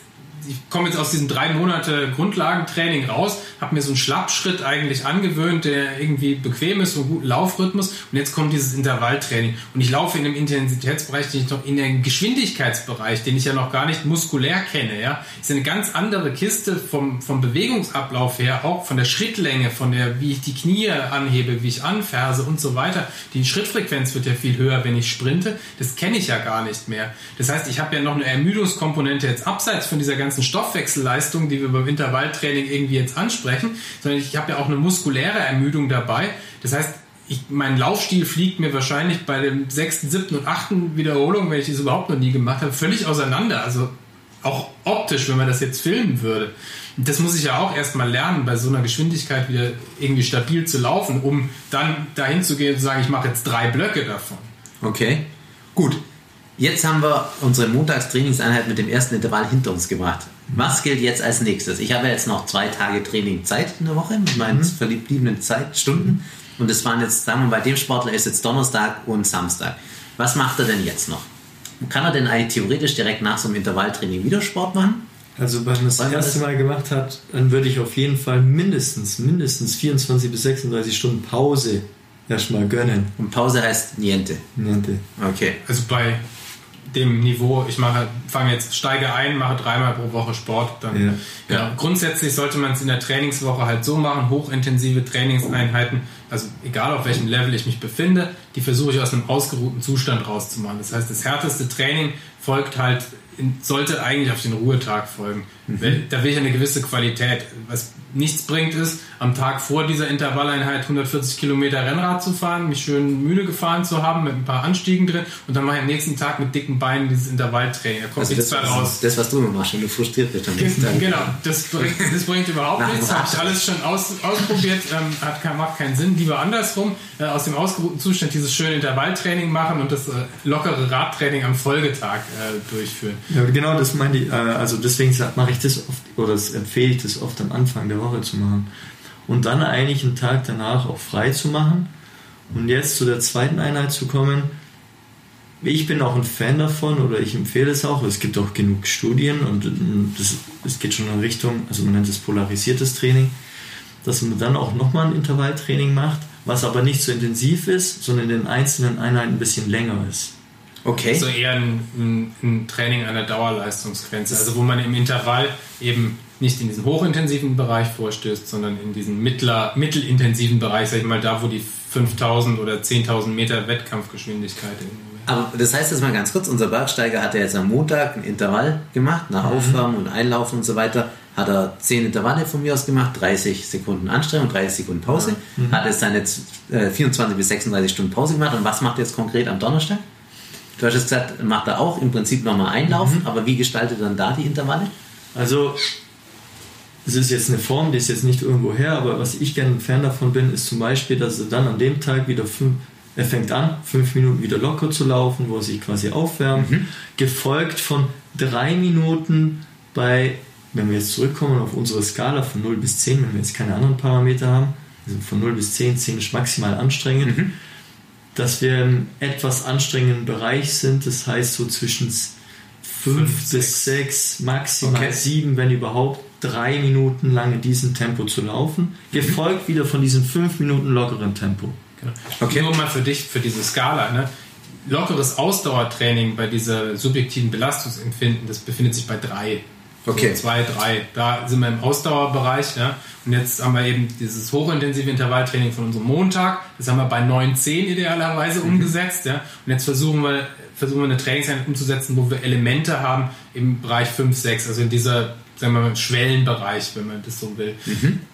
ich komme jetzt aus diesem drei Monate Grundlagentraining raus, habe mir so einen Schlappschritt eigentlich angewöhnt, der irgendwie bequem ist, so einen guten Laufrhythmus und jetzt kommt dieses Intervalltraining und ich laufe in einem Intensitätsbereich, den ich noch in einem Geschwindigkeitsbereich, den ich ja noch gar nicht muskulär kenne, ja, ist eine ganz andere Kiste vom, vom Bewegungsablauf her, auch von der Schrittlänge, von der, wie ich die Knie anhebe, wie ich anferse und so weiter. Die Schrittfrequenz wird ja viel höher, wenn ich sprinte. Das kenne ich ja gar nicht mehr. Das heißt, ich habe ja noch eine Ermüdungskomponente jetzt abseits von dieser ganzen Stoffwechselleistung, die wir beim Intervalltraining irgendwie jetzt ansprechen, sondern ich habe ja auch eine muskuläre Ermüdung dabei. Das heißt, ich, mein Laufstil fliegt mir wahrscheinlich bei dem sechsten, siebten und achten Wiederholung, wenn ich das überhaupt noch nie gemacht habe, völlig auseinander. Also auch optisch, wenn man das jetzt filmen würde. Das muss ich ja auch erstmal lernen, bei so einer Geschwindigkeit wieder irgendwie stabil zu laufen, um dann dahin zu gehen und zu sagen, ich mache jetzt drei Blöcke davon. Okay, gut. Jetzt haben wir unsere Montagstrainingseinheit mit dem ersten Intervall hinter uns gebracht. Was gilt jetzt als nächstes? Ich habe jetzt noch zwei Tage Training Zeit in der Woche mit meinen verbliebenen Zeitstunden. Und das waren jetzt, sagen wir mal, bei dem Sportler ist jetzt Donnerstag und Samstag. Was macht er denn jetzt noch? Kann er denn eigentlich theoretisch direkt nach so einem Intervalltraining wieder Sport machen? Also wenn man das erste das? Mal gemacht hat, dann würde ich auf jeden Fall mindestens, mindestens 24 bis 36 Stunden Pause erstmal gönnen. Und Pause heißt Niente. Niente. Okay. Also bei dem Niveau, ich mache, fange jetzt, steige ein, mache dreimal pro Woche Sport, dann Ja. Ja. Grundsätzlich sollte man es in der Trainingswoche halt so machen, hochintensive Trainingseinheiten, also egal auf welchem Level ich mich befinde, die versuche ich aus einem ausgeruhten Zustand rauszumachen. Das heißt, das härteste Training folgt halt, sollte eigentlich auf den Ruhetag folgen. Da will ich eine gewisse Qualität. Was nichts bringt ist, am Tag vor dieser Intervalleinheit 140 Kilometer Rennrad zu fahren, mich schön müde gefahren zu haben mit ein paar Anstiegen drin und dann mache ich am nächsten Tag mit dicken Beinen dieses Intervalltraining. Da kommt Also nichts das, mehr raus. das, was du immer machst, wenn du frustriert bist am nächsten Tag. Genau, das bringt, das bringt überhaupt dem nichts. Habe ich alles schon aus, ausprobiert, ähm, hat, macht keinen Sinn. Lieber andersrum, äh, aus dem ausgeruhten Zustand dieses schöne Intervalltraining machen und das äh, lockere Radtraining am Folgetag äh, durchführen. Ja, genau, das meine ich. Äh, also deswegen mache ich das oft, oder das empfehle ich das oft am Anfang der Woche zu machen. Und dann eigentlich einen Tag danach auch frei zu machen. Und jetzt zu der zweiten Einheit zu kommen. Ich bin auch ein Fan davon oder ich empfehle es auch. Es gibt auch genug Studien und es geht schon in Richtung, also man nennt es polarisiertes Training, dass man dann auch nochmal ein Intervalltraining macht, was aber nicht so intensiv ist, sondern in den einzelnen Einheiten ein bisschen länger ist. Okay. Also eher ein, ein, ein Training an der Dauerleistungsgrenze, also wo man im Intervall eben nicht in diesen hochintensiven Bereich vorstößt, sondern in diesen mittler, mittelintensiven Bereich, sag ich mal, da wo die 5000 oder 10.000 Meter Wettkampfgeschwindigkeit wäre. Aber das heißt jetzt mal ganz kurz, unser Bergsteiger hat ja jetzt am Montag ein Intervall gemacht, nach Aufwärmen und Einlaufen und so weiter. Hat er 10 Intervalle von mir aus gemacht, 30 Sekunden Anstrengung, 30 Sekunden Pause. Hat jetzt seine äh, 24 bis 36 Stunden Pause gemacht. Und was macht er jetzt konkret am Donnerstag? Du hast jetzt gesagt, macht er auch im Prinzip nochmal Einlaufen, aber wie gestaltet er dann da die Intervalle? Also, es ist jetzt eine Form, die ist jetzt nicht irgendwo her, aber was ich gerne ein Fan davon bin, ist zum Beispiel, dass er dann an dem Tag wieder fünf, er fängt an, fünf Minuten wieder locker zu laufen, wo er sich quasi aufwärmt, gefolgt von drei Minuten bei, wenn wir jetzt zurückkommen auf unsere Skala von 0 bis 10, wenn wir jetzt keine anderen Parameter haben, also von 0 bis 10, 10 ist maximal anstrengend, dass wir im etwas anstrengenden Bereich sind, das heißt so zwischen 5 Fünf, bis 6, maximal Okay. 7, wenn überhaupt, drei Minuten lang in diesem Tempo zu laufen, gefolgt wieder von diesem 5 Minuten lockeren Tempo. Genau. Okay. Nur mal für dich, für diese Skala. Ne? Lockeres Ausdauertraining bei dieser subjektiven Belastungsempfinden, das befindet sich bei drei. Okay. So zwei, drei. Da sind wir im Ausdauerbereich. Ja? Und jetzt haben wir eben dieses hochintensive Intervalltraining von unserem Montag. Das haben wir bei 9, 10 idealerweise umgesetzt. Ja? Und jetzt versuchen wir, versuchen wir eine Trainingseinheit umzusetzen, wo wir Elemente haben im Bereich 5, 6, also in dieser sagen wir mal, Schwellenbereich, wenn man das so will.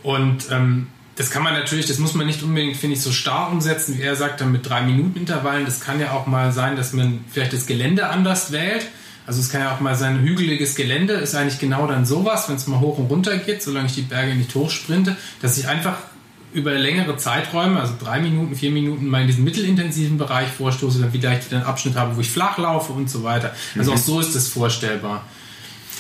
Und ähm, das kann man natürlich, das muss man nicht unbedingt, finde ich, so starr umsetzen, wie er sagt, dann mit drei Minuten Intervallen. Das kann ja auch mal sein, dass man vielleicht das Gelände anders wählt. Also es kann ja auch mal sein, hügeliges Gelände ist eigentlich genau dann sowas, wenn es mal hoch und runter geht, solange ich die Berge nicht hochsprinte, dass ich einfach über längere Zeiträume, also drei Minuten, vier Minuten, mal in diesen mittelintensiven Bereich vorstoße, dann vielleicht wieder einen Abschnitt habe, wo ich flach laufe und so weiter. Also auch so ist das vorstellbar.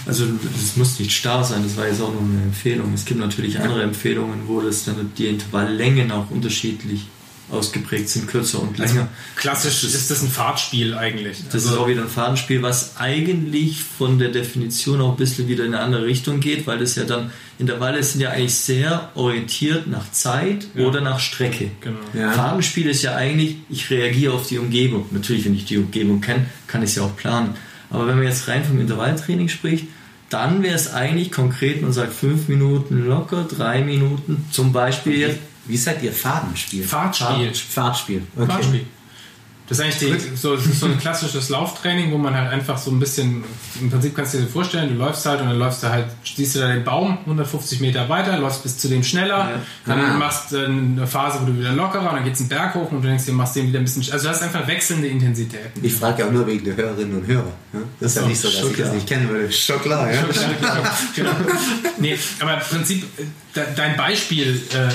Also das muss nicht starr sein, das war jetzt auch nur eine Empfehlung. Es gibt natürlich andere Empfehlungen, wo das dann die Intervalllängen auch unterschiedlich ausgeprägt sind, kürzer und länger. Klassisch ist das ein Fahrtspiel eigentlich. Das Also- ist auch wieder ein Fadenspiel, was eigentlich von der Definition auch ein bisschen wieder in eine andere Richtung geht, weil das ja dann, Intervalle sind ja eigentlich sehr orientiert nach Zeit Ja. oder nach Strecke. Genau. Ja. Fadenspiel ist ja eigentlich, ich reagiere auf die Umgebung. Natürlich, wenn ich die Umgebung kenne, kann ich es ja auch planen. Aber wenn man jetzt rein vom Intervalltraining spricht, dann wäre es eigentlich konkret, man sagt fünf Minuten locker, drei Minuten, zum Beispiel jetzt. Wie sagt ihr Fadenspiel? Fahrtspiel. Fahrtspiel. Okay. Fahrspiel. Das ist eigentlich die, so, ist so ein klassisches Lauftraining, wo man halt einfach so ein bisschen, im Prinzip kannst du dir vorstellen, du läufst halt und dann läufst du halt, siehst du da den Baum 150 Meter weiter, läufst bis zu dem schneller, Ja. dann Ah. machst du eine Phase, wo du wieder lockerer, und dann geht's einen Berg hoch und du denkst dir, machst den wieder ein bisschen, also du hast einfach wechselnde Intensitäten. Ich frage ja auch nur wegen der Hörerinnen und Hörer. ja? Das ist ja So, nicht so, dass schon ich das nicht kennen würde. Schon klar, ja. genau. Nee, aber im Prinzip, äh, de- dein Beispiel äh,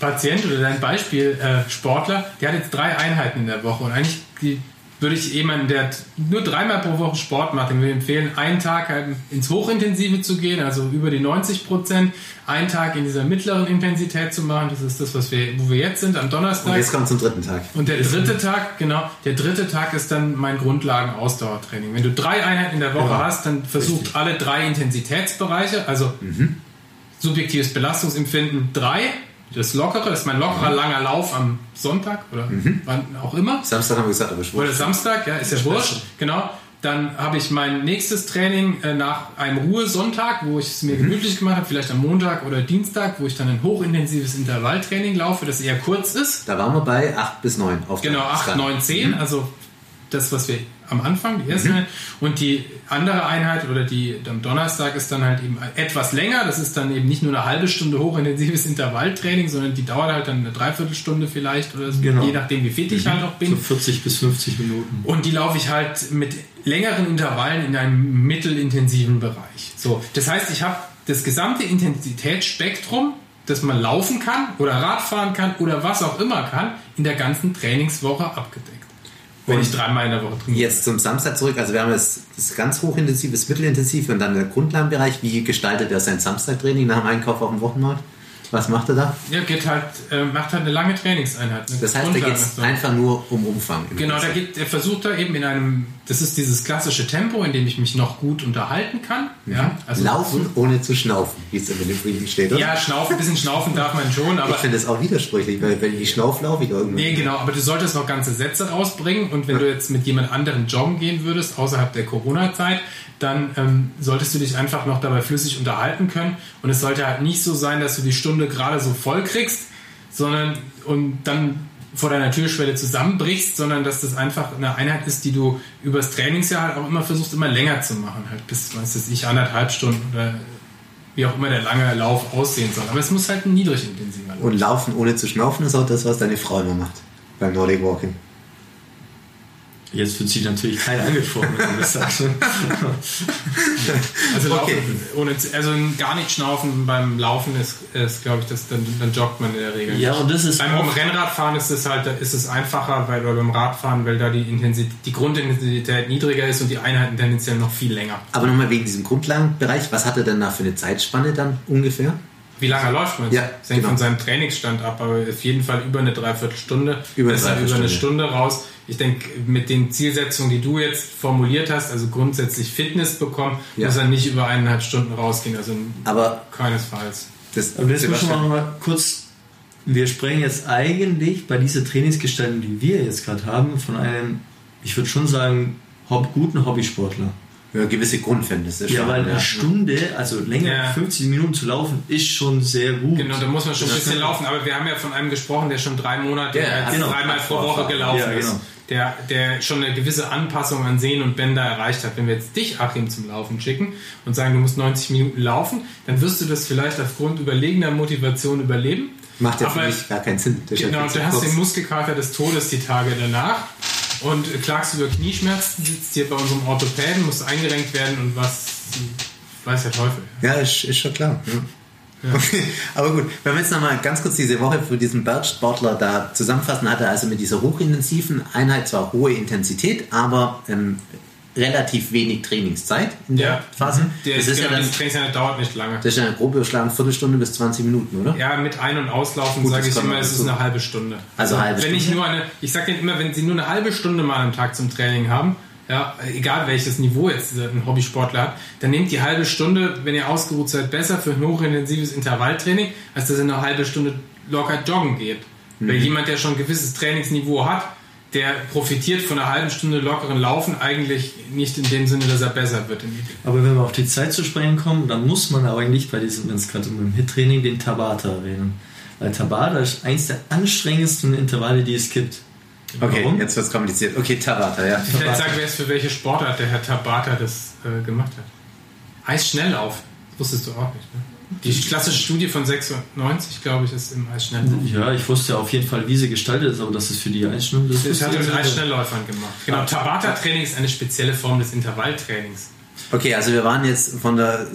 Patient oder dein Beispiel äh, Sportler, der hat jetzt drei Einheiten in der Woche und eigentlich die würde ich jemanden, der nur dreimal pro Woche Sport macht, dem würde ich empfehlen, einen Tag halt ins Hochintensive zu gehen, also über die 90 Prozent, einen Tag in dieser mittleren Intensität zu machen. Das ist das, was wir, wo wir jetzt sind, am Donnerstag. Und jetzt kommt zum dritten Tag. Und der dritte Tag, genau, der dritte Tag ist dann mein Grundlagen-Ausdauertraining. Wenn du drei Einheiten in der Woche Ja, hast, dann versucht richtig. alle drei Intensitätsbereiche, also Mhm. subjektives Belastungsempfinden drei, das lockere, das ist mein lockerer Mhm. langer Lauf am Sonntag oder wann auch immer. Samstag haben wir gesagt, aber ich Oder Samstag, ja, ist ja wurscht. Genau. Dann habe ich mein nächstes Training äh, nach einem Ruhesonntag, wo ich es Mhm. mir gemütlich gemacht habe, vielleicht am Montag oder Dienstag, wo ich dann ein hochintensives Intervalltraining laufe, das eher kurz ist. Da waren wir bei 8 bis 9. Auf Genau, 8, Skala. 9, 10, also das, was wir am Anfang, die erste Einheit. Und die andere Einheit oder die am Donnerstag ist dann halt eben etwas länger. Das ist dann eben nicht nur eine halbe Stunde hochintensives Intervalltraining, sondern die dauert halt dann eine Dreiviertelstunde vielleicht oder so, Genau. je nachdem, wie fit ich halt auch bin. So 40 bis 50 Minuten. Und die laufe ich halt mit längeren Intervallen in einem mittelintensiven Bereich. So, das heißt, ich habe das gesamte Intensitätsspektrum, das man laufen kann oder Radfahren kann oder was auch immer kann, in der ganzen Trainingswoche abgedeckt. Wenn Und ich dreimal in der Woche trainiere. Jetzt zum Samstag zurück. Also wir haben jetzt das ganz hochintensiv, das mittelintensiv und dann der Grundlagenbereich. Wie gestaltet er sein Samstagtraining nach dem Einkauf auf dem Wochenmarkt? Was macht er da? Ja, geht halt, äh, macht halt eine lange Trainingseinheit. eine Das heißt, da geht es einfach nur um Umfang. Genau, da geht, er versucht da eben in einem, das ist dieses klassische Tempo, in dem ich mich noch gut unterhalten kann. Ja, also Laufen ohne zu schnaufen, wie es in dem Brief steht, oder? Ja, schnaufen, ein bisschen schnaufen darf man schon, aber ich finde das auch widersprüchlich, weil wenn ich schnaufe, laufe ich irgendwann. Nee, genau, aber du solltest noch ganze Sätze rausbringen und wenn du jetzt mit jemand anderem joggen gehen würdest, außerhalb der Corona-Zeit, dann ähm, solltest du dich einfach noch dabei flüssig unterhalten können und es sollte halt nicht so sein, dass du die Stunde gerade so voll kriegst, sondern und dann vor deiner Türschwelle zusammenbrichst, sondern dass das einfach eine Einheit ist, die du übers Trainingsjahr halt auch immer versuchst, immer länger zu machen, halt bis, weiß das ich, anderthalb Stunden oder wie auch immer der lange Lauf aussehen soll. Aber es muss halt ein niedrig intensiver Lauf Und Laufen ohne zu schnaufen ist auch das, was deine Frau immer macht beim Nordic Walking. Jetzt wird sich natürlich keiner angesprochen, wenn das sagst. Also, Okay. laufen, ohne, also gar nicht schnaufen beim Laufen ist, ist glaube ich, das, dann, dann joggt man in der Regel. Ja, und das ist Beim auch- Rennradfahren ist es halt ist es einfacher, weil beim Radfahren, weil da die, Intensität, die Grundintensität niedriger ist und die Einheiten tendenziell noch viel länger. Aber nochmal wegen diesem Grundlagenbereich, was hat er denn da für eine Zeitspanne dann ungefähr? Wie lange läuft man? Ja, das hängt genau. von seinem Trainingsstand ab, aber auf jeden Fall über eine Dreiviertelstunde. Über eine Besser über eine. Stunde raus. Ich denke, mit den Zielsetzungen, die du jetzt formuliert hast, also grundsätzlich Fitness bekommen, Ja. muss er nicht über eineinhalb Stunden rausgehen. Also Aber keinesfalls. das Aber jetzt müssen wir mal kurz. Wir sprechen jetzt eigentlich bei dieser Trainingsgestaltung, die wir jetzt gerade haben, von einem, ich würde schon sagen, hob guten Hobbysportler. ja, gewisse Grundkenntnisse Ja, schon, weil ja. eine Stunde, also länger Ja. 50 Minuten zu laufen, ist schon sehr gut. Genau, da muss man schon ein bisschen laufen. Aber wir haben ja von einem gesprochen, der schon drei Monate, Ja, jetzt genau. dreimal pro Woche gelaufen Ja, ist. Der, der schon eine gewisse Anpassung an Sehnen und Bänder erreicht hat. Wenn wir jetzt dich, Achim, zum Laufen schicken und sagen, du musst 90 Minuten laufen, dann wirst du das vielleicht aufgrund überlegener Motivation überleben. Macht ja für mich gar keinen Sinn. Ja Genau, du hast den Muskelkater des Todes die Tage danach und klagst über Knieschmerzen, sitzt hier bei unserem Orthopäden, musst eingerenkt werden und was weiß der Teufel. Ja, ist, ist schon klar. Ja. Okay, aber gut, wenn wir jetzt nochmal ganz kurz diese Woche für diesen Bergsportler da zusammenfassen, hat er also mit dieser hochintensiven Einheit zwar hohe Intensität, aber ähm, relativ wenig Trainingszeit in der Ja. Phase. Der das ist ja genau, dann die Trainingseinheit dauert nicht lange. das ist ja grob überschlagen Viertelstunde bis 20 Minuten, oder? Ja, mit Ein- und Auslaufen sage das ich immer, es ist eine halbe Stunde. Also halbe wenn ich Stunde? nur eine, ich sage denen immer, wenn sie nur eine halbe Stunde mal am Tag zum Training haben, ja, egal welches Niveau jetzt ein Hobbysportler hat, dann nehmt die halbe Stunde, wenn ihr ausgeruht seid, besser für ein hochintensives Intervalltraining, als dass ihr eine halbe Stunde locker joggen geht. Mhm. Weil jemand, der schon ein gewisses Trainingsniveau hat, der profitiert von einer halben Stunde lockeren Laufen eigentlich nicht in dem Sinne, dass er besser wird. Aber wenn wir auf die Zeit zu sprechen kommen, dann muss man aber eigentlich bei diesem, wenn es gerade um den Hit-Training, den Tabata erwähnen. Weil Tabata ist eins der anstrengendsten Intervalle, die es gibt. Okay, Warum? jetzt wird es kompliziert. Okay, Tabata, ja. Vielleicht sagen wir jetzt, für welche Sportart der Herr Tabata das äh, gemacht hat. Eisschnelllauf. Das wusstest du auch nicht, ne? Die klassische Studie von 96, glaube ich, ist im Eisschnelllauf. Ja, ich wusste auf jeden Fall, wie sie gestaltet ist, aber dass es für die Einstellung das Das hat er mit. Eisschnellläufern gemacht. Genau, Tabata-Training ist eine spezielle Form des Intervalltrainings. Okay, also wir waren jetzt von der,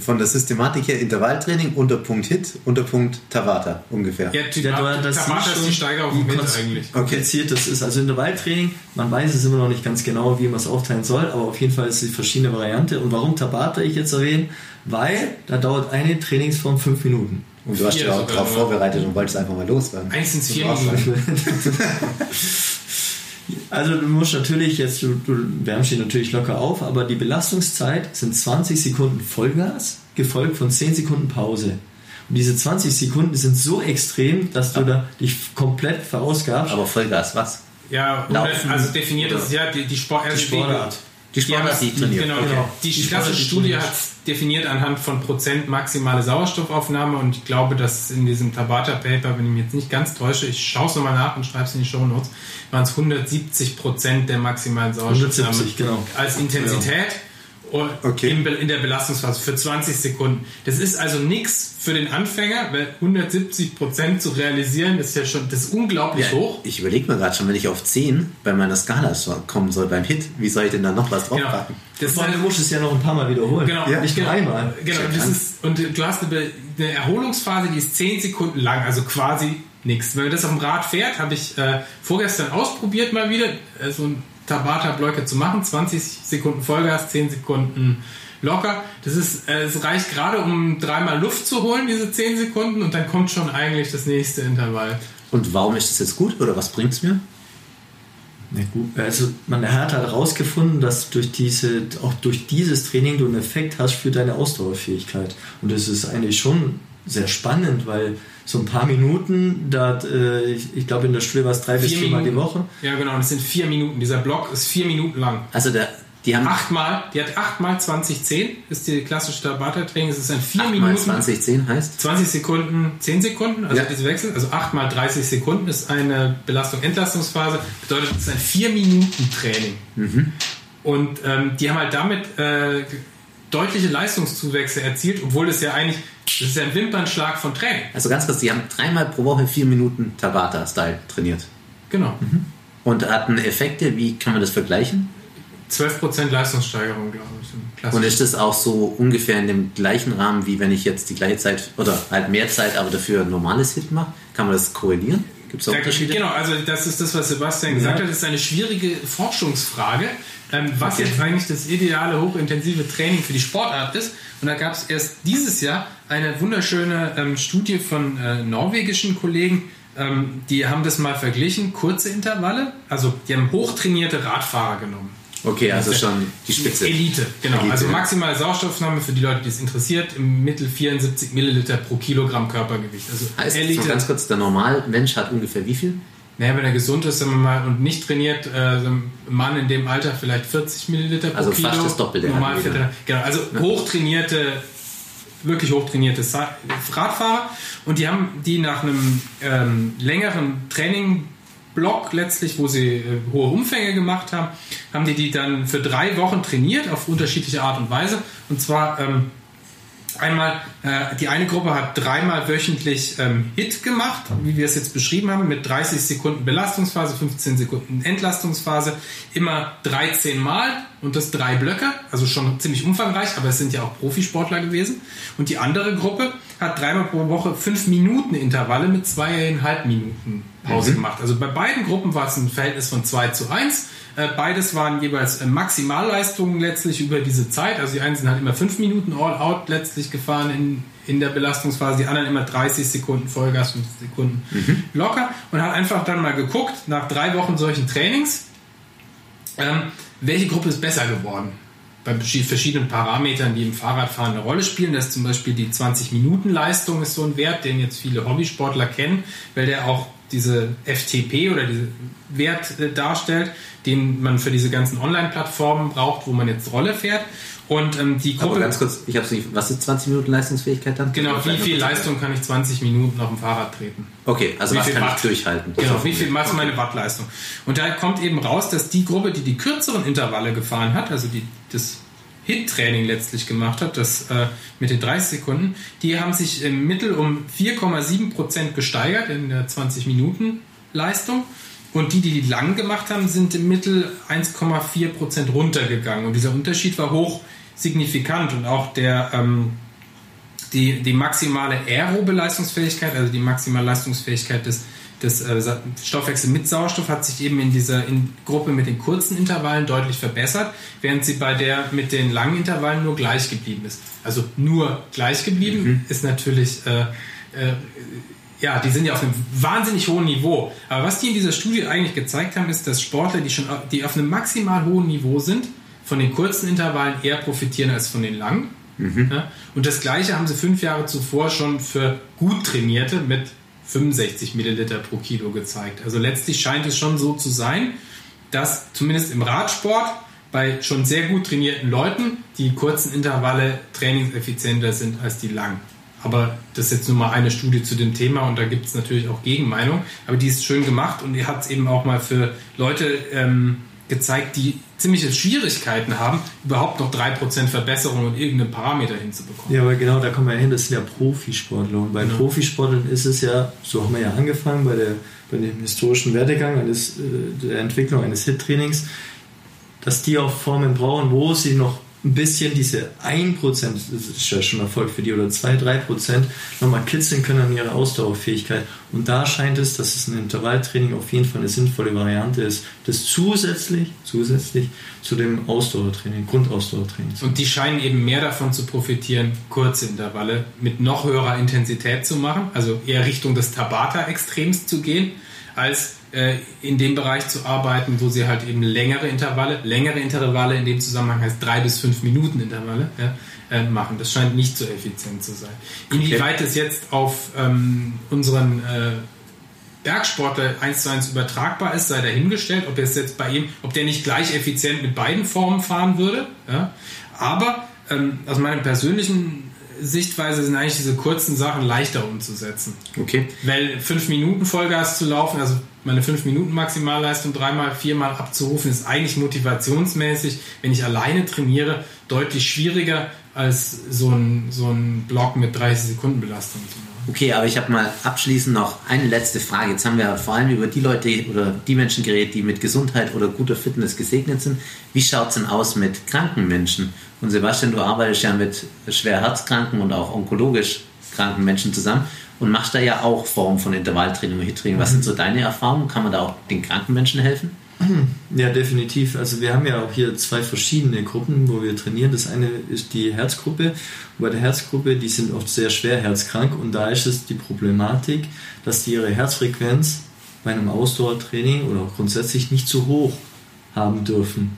von der Systematik her Intervalltraining, Unterpunkt Hit, Unterpunkt Tabata ungefähr. Ja, die, ja, das Tabata ist die Steigerung mit eigentlich. Kompliziert das ist. Also Intervalltraining, man weiß es immer noch nicht ganz genau, wie man es aufteilen soll, aber auf jeden Fall ist es die verschiedene Variante. Und warum Tabata ich jetzt erwähne? Weil da dauert eine Trainingsform fünf Minuten. Und du hast dich auch darauf vorbereitet und wolltest einfach mal loswerden. Eigentlich sind es vier Minuten. Also du musst natürlich jetzt, du, du wärmst dich natürlich locker auf, aber die Belastungszeit sind 20 Sekunden Vollgas, gefolgt von 10 Sekunden Pause. Und diese 20 Sekunden sind so extrem, dass du da dich komplett verausgabst. Aber Vollgas, was? Ja, Laufen, also definiert das ja die, die, Sport, die Sportart. Die Sportart, die, die trainiert. Genau, okay. genau. Die, die klassische Studie hat definiert anhand von Prozent maximale Sauerstoffaufnahme und ich glaube, dass in diesem Tabata-Paper, wenn ich mich jetzt nicht ganz täusche, ich schaue es nochmal nach und schreibe es in die Show Notes, waren es 170 Prozent der maximalen Sauerstoffaufnahme 170, genau. als Intensität. Ja okay. in, der Belastungsphase für 20 Sekunden. Das ist also nichts für den Anfänger, weil 170 Prozent zu realisieren, ist ja schon das ist unglaublich ja, hoch. Ich überlege mir gerade schon, wenn ich auf 10 bei meiner Skala kommen soll beim Hit, wie soll ich denn da noch was draufpacken? Genau. Das du musst es ja noch ein paar Mal wiederholen. Genau, ja, nicht genau, einmal. Genau, das ist, und du hast eine, eine Erholungsphase, die ist 10 Sekunden lang, also quasi nichts. Wenn man das auf dem Rad fährt, habe ich äh, vorgestern ausprobiert mal wieder, äh, so ein Tabata-Blöcke zu machen. 20 Sekunden Vollgas, 10 Sekunden locker. Das ist, äh, es reicht gerade, um dreimal Luft zu holen, diese 10 Sekunden, und dann kommt schon eigentlich das nächste Intervall. Und warum ist das jetzt gut oder was bringt es mir? Na gut, also man hat halt herausgefunden, dass durch diese, auch durch dieses Training du einen Effekt hast für deine Ausdauerfähigkeit. Und das ist eigentlich schon sehr spannend, weil so ein paar Minuten, da äh, ich, ich glaube in der Schule war es drei vier bis viermal die Woche. Ja genau, das sind vier Minuten. Dieser Block ist vier Minuten lang. Also der, die haben achtmal, die hat achtmal 2010, ist die klassische Tabata-Training. Es ist ein vier Minuten. 2010 heißt? 20 Sekunden, 10 Sekunden, also ja. diese Wechsel. Also achtmal 30 Sekunden ist eine Belastung-Entlastungsphase. Bedeutet, es ist ein vier Minuten Training. Mhm. Und ähm, die haben halt damit äh, deutliche Leistungszuwächse erzielt, obwohl es ja eigentlich das ist ja ein Wimpernschlag von Training. Also ganz kurz, Sie haben dreimal pro Woche vier Minuten Tabata-Style trainiert. Genau. Mhm. Und hatten Effekte, wie kann man das vergleichen? 12% Leistungssteigerung, glaube ich. Und ist das auch so ungefähr in dem gleichen Rahmen, wie wenn ich jetzt die gleiche Zeit oder halt mehr Zeit, aber dafür ein normales Hit mache? Kann man das korrelieren? Gibt es Unterschiede? Genau, also das ist das, was Sebastian ja. gesagt hat. Das ist eine schwierige Forschungsfrage, ähm, was jetzt eigentlich das ideale hochintensive Training für die Sportart ist. Und da gab es erst dieses Jahr eine wunderschöne ähm, Studie von äh, norwegischen Kollegen, ähm, die haben das mal verglichen, kurze Intervalle, also die haben hochtrainierte Radfahrer genommen. Okay, also schon die Spitze. Elite, genau. Elite, also maximale Sauerstoffnahme für die Leute, die es interessiert, im Mittel 74 Milliliter pro Kilogramm Körpergewicht. Also heißt, Elite. Ganz kurz, der Normalmensch hat ungefähr wie viel? Naja, wenn er gesund ist, sagen wir mal, und nicht trainiert, äh, so ein Mann in dem Alter vielleicht 40 Milliliter pro also Kilo. Also fast das Doppelte. Normal genau, also ja. hochtrainierte, wirklich hochtrainierte Radfahrer. Und die haben die nach einem ähm, längeren Trainingblock letztlich, wo sie äh, hohe Umfänge gemacht haben, haben die die dann für drei Wochen trainiert auf unterschiedliche Art und Weise. Und zwar ähm, Einmal, äh, die eine Gruppe hat dreimal wöchentlich ähm, HIT gemacht, wie wir es jetzt beschrieben haben, mit 30 Sekunden Belastungsphase, 15 Sekunden Entlastungsphase, immer 13 Mal und das drei Blöcke, also schon ziemlich umfangreich, aber es sind ja auch Profisportler gewesen. Und die andere Gruppe hat dreimal pro Woche fünf Minuten Intervalle mit zweieinhalb Minuten Pause mhm. Also bei beiden Gruppen war es ein Verhältnis von 2 zu 1 äh, beides waren jeweils äh, Maximalleistungen letztlich über diese Zeit. Also die einen sind halt immer 5 Minuten All-Out letztlich gefahren in, in der Belastungsphase, die anderen immer 30 Sekunden Vollgas, 50 Sekunden mhm. locker und hat einfach dann mal geguckt, nach drei Wochen solchen Trainings, ähm, welche Gruppe ist besser geworden bei verschiedenen Parametern, die im Fahrradfahren eine Rolle spielen. Das ist zum Beispiel die 20-Minuten-Leistung ist so ein Wert, den jetzt viele Hobbysportler kennen, weil der auch diese FTP oder diese Wert äh, darstellt, den man für diese ganzen Online-Plattformen braucht, wo man jetzt Rolle fährt. Und ähm, die Gruppe. Aber ganz kurz, ich habe nicht. Was ist 20 Minuten Leistungsfähigkeit dann? Genau, wie viel Leistung kann ich 20 Minuten auf dem Fahrrad treten? Okay, also wie was kann Watt? ich durchhalten? Genau, wie viel was okay. meine Wattleistung? Und da kommt eben raus, dass die Gruppe, die die kürzeren Intervalle gefahren hat, also die das HIT-Training letztlich gemacht hat, das äh, mit den 30 Sekunden, die haben sich im Mittel um 4,7 Prozent gesteigert in der 20 Minuten Leistung Und die, die die lang gemacht haben, sind im Mittel 1,4 Prozent runtergegangen. Und dieser Unterschied war hoch signifikant. Und auch der, ähm, die, die maximale Aerobeleistungsfähigkeit, also die maximale Leistungsfähigkeit des, des äh, Stoffwechsels mit Sauerstoff, hat sich eben in dieser in Gruppe mit den kurzen Intervallen deutlich verbessert, während sie bei der mit den langen Intervallen nur gleich geblieben ist. Also nur gleich geblieben mhm. ist natürlich. Äh, äh, ja, die sind ja auf einem wahnsinnig hohen Niveau. Aber was die in dieser Studie eigentlich gezeigt haben, ist, dass Sportler, die schon die auf einem maximal hohen Niveau sind, von den kurzen Intervallen eher profitieren als von den langen. Mhm. Ja, und das Gleiche haben sie fünf Jahre zuvor schon für gut trainierte mit 65 Milliliter pro Kilo gezeigt. Also letztlich scheint es schon so zu sein, dass zumindest im Radsport bei schon sehr gut trainierten Leuten die kurzen Intervalle trainingseffizienter sind als die langen. Aber das ist jetzt nur mal eine Studie zu dem Thema und da gibt es natürlich auch Gegenmeinung. Aber die ist schön gemacht und die hat es eben auch mal für Leute ähm, gezeigt, die ziemliche Schwierigkeiten haben, überhaupt noch 3% Verbesserung in irgendeinem Parameter hinzubekommen. Ja, aber genau, da kommen wir hin, das sind ja Profisportler. Und bei genau. Profisportlern ist es ja, so haben wir ja angefangen bei, der, bei dem historischen Werdegang eines, äh, der Entwicklung eines HIT-Trainings, dass die auch Formen brauchen, wo sie noch ein bisschen diese 1%, das ist ja schon Erfolg für die, oder 2-3% nochmal kitzeln können an ihre Ausdauerfähigkeit. Und da scheint es, dass es ein Intervalltraining auf jeden Fall eine sinnvolle Variante ist, das zusätzlich, zusätzlich zu dem Ausdauertraining, Grundausdauertraining. Und die scheinen eben mehr davon zu profitieren, kurze Intervalle mit noch höherer Intensität zu machen, also eher Richtung des Tabata-Extrems zu gehen, als äh, in dem Bereich zu arbeiten, wo sie halt eben längere Intervalle, längere Intervalle in dem Zusammenhang heißt drei bis fünf Minuten Intervalle ja, äh, machen. Das scheint nicht so effizient zu sein. Inwieweit es jetzt auf ähm, unseren äh, Bergsportler eins zu eins übertragbar ist, sei dahingestellt, ob es jetzt bei ihm, ob der nicht gleich effizient mit beiden Formen fahren würde. Ja. Aber ähm, aus meinem persönlichen Sichtweise sind eigentlich diese kurzen Sachen leichter umzusetzen. Okay. Weil fünf Minuten Vollgas zu laufen, also meine fünf Minuten Maximalleistung dreimal, viermal abzurufen, ist eigentlich motivationsmäßig, wenn ich alleine trainiere, deutlich schwieriger als so ein, so ein Block mit 30 Sekunden Belastung. Okay, aber ich habe mal abschließend noch eine letzte Frage. Jetzt haben wir vor allem über die Leute oder die Menschen geredet, die mit Gesundheit oder guter Fitness gesegnet sind. Wie schaut es denn aus mit kranken Menschen? Und Sebastian, du arbeitest ja mit schwer herzkranken und auch onkologisch kranken Menschen zusammen und machst da ja auch Formen von Intervalltraining und Hittraining. Was sind so deine Erfahrungen? Kann man da auch den kranken Menschen helfen? Ja, definitiv. Also wir haben ja auch hier zwei verschiedene Gruppen, wo wir trainieren. Das eine ist die Herzgruppe. Und bei der Herzgruppe, die sind oft sehr schwer herzkrank und da ist es die Problematik, dass die ihre Herzfrequenz bei einem Ausdauertraining oder auch grundsätzlich nicht zu hoch haben dürfen.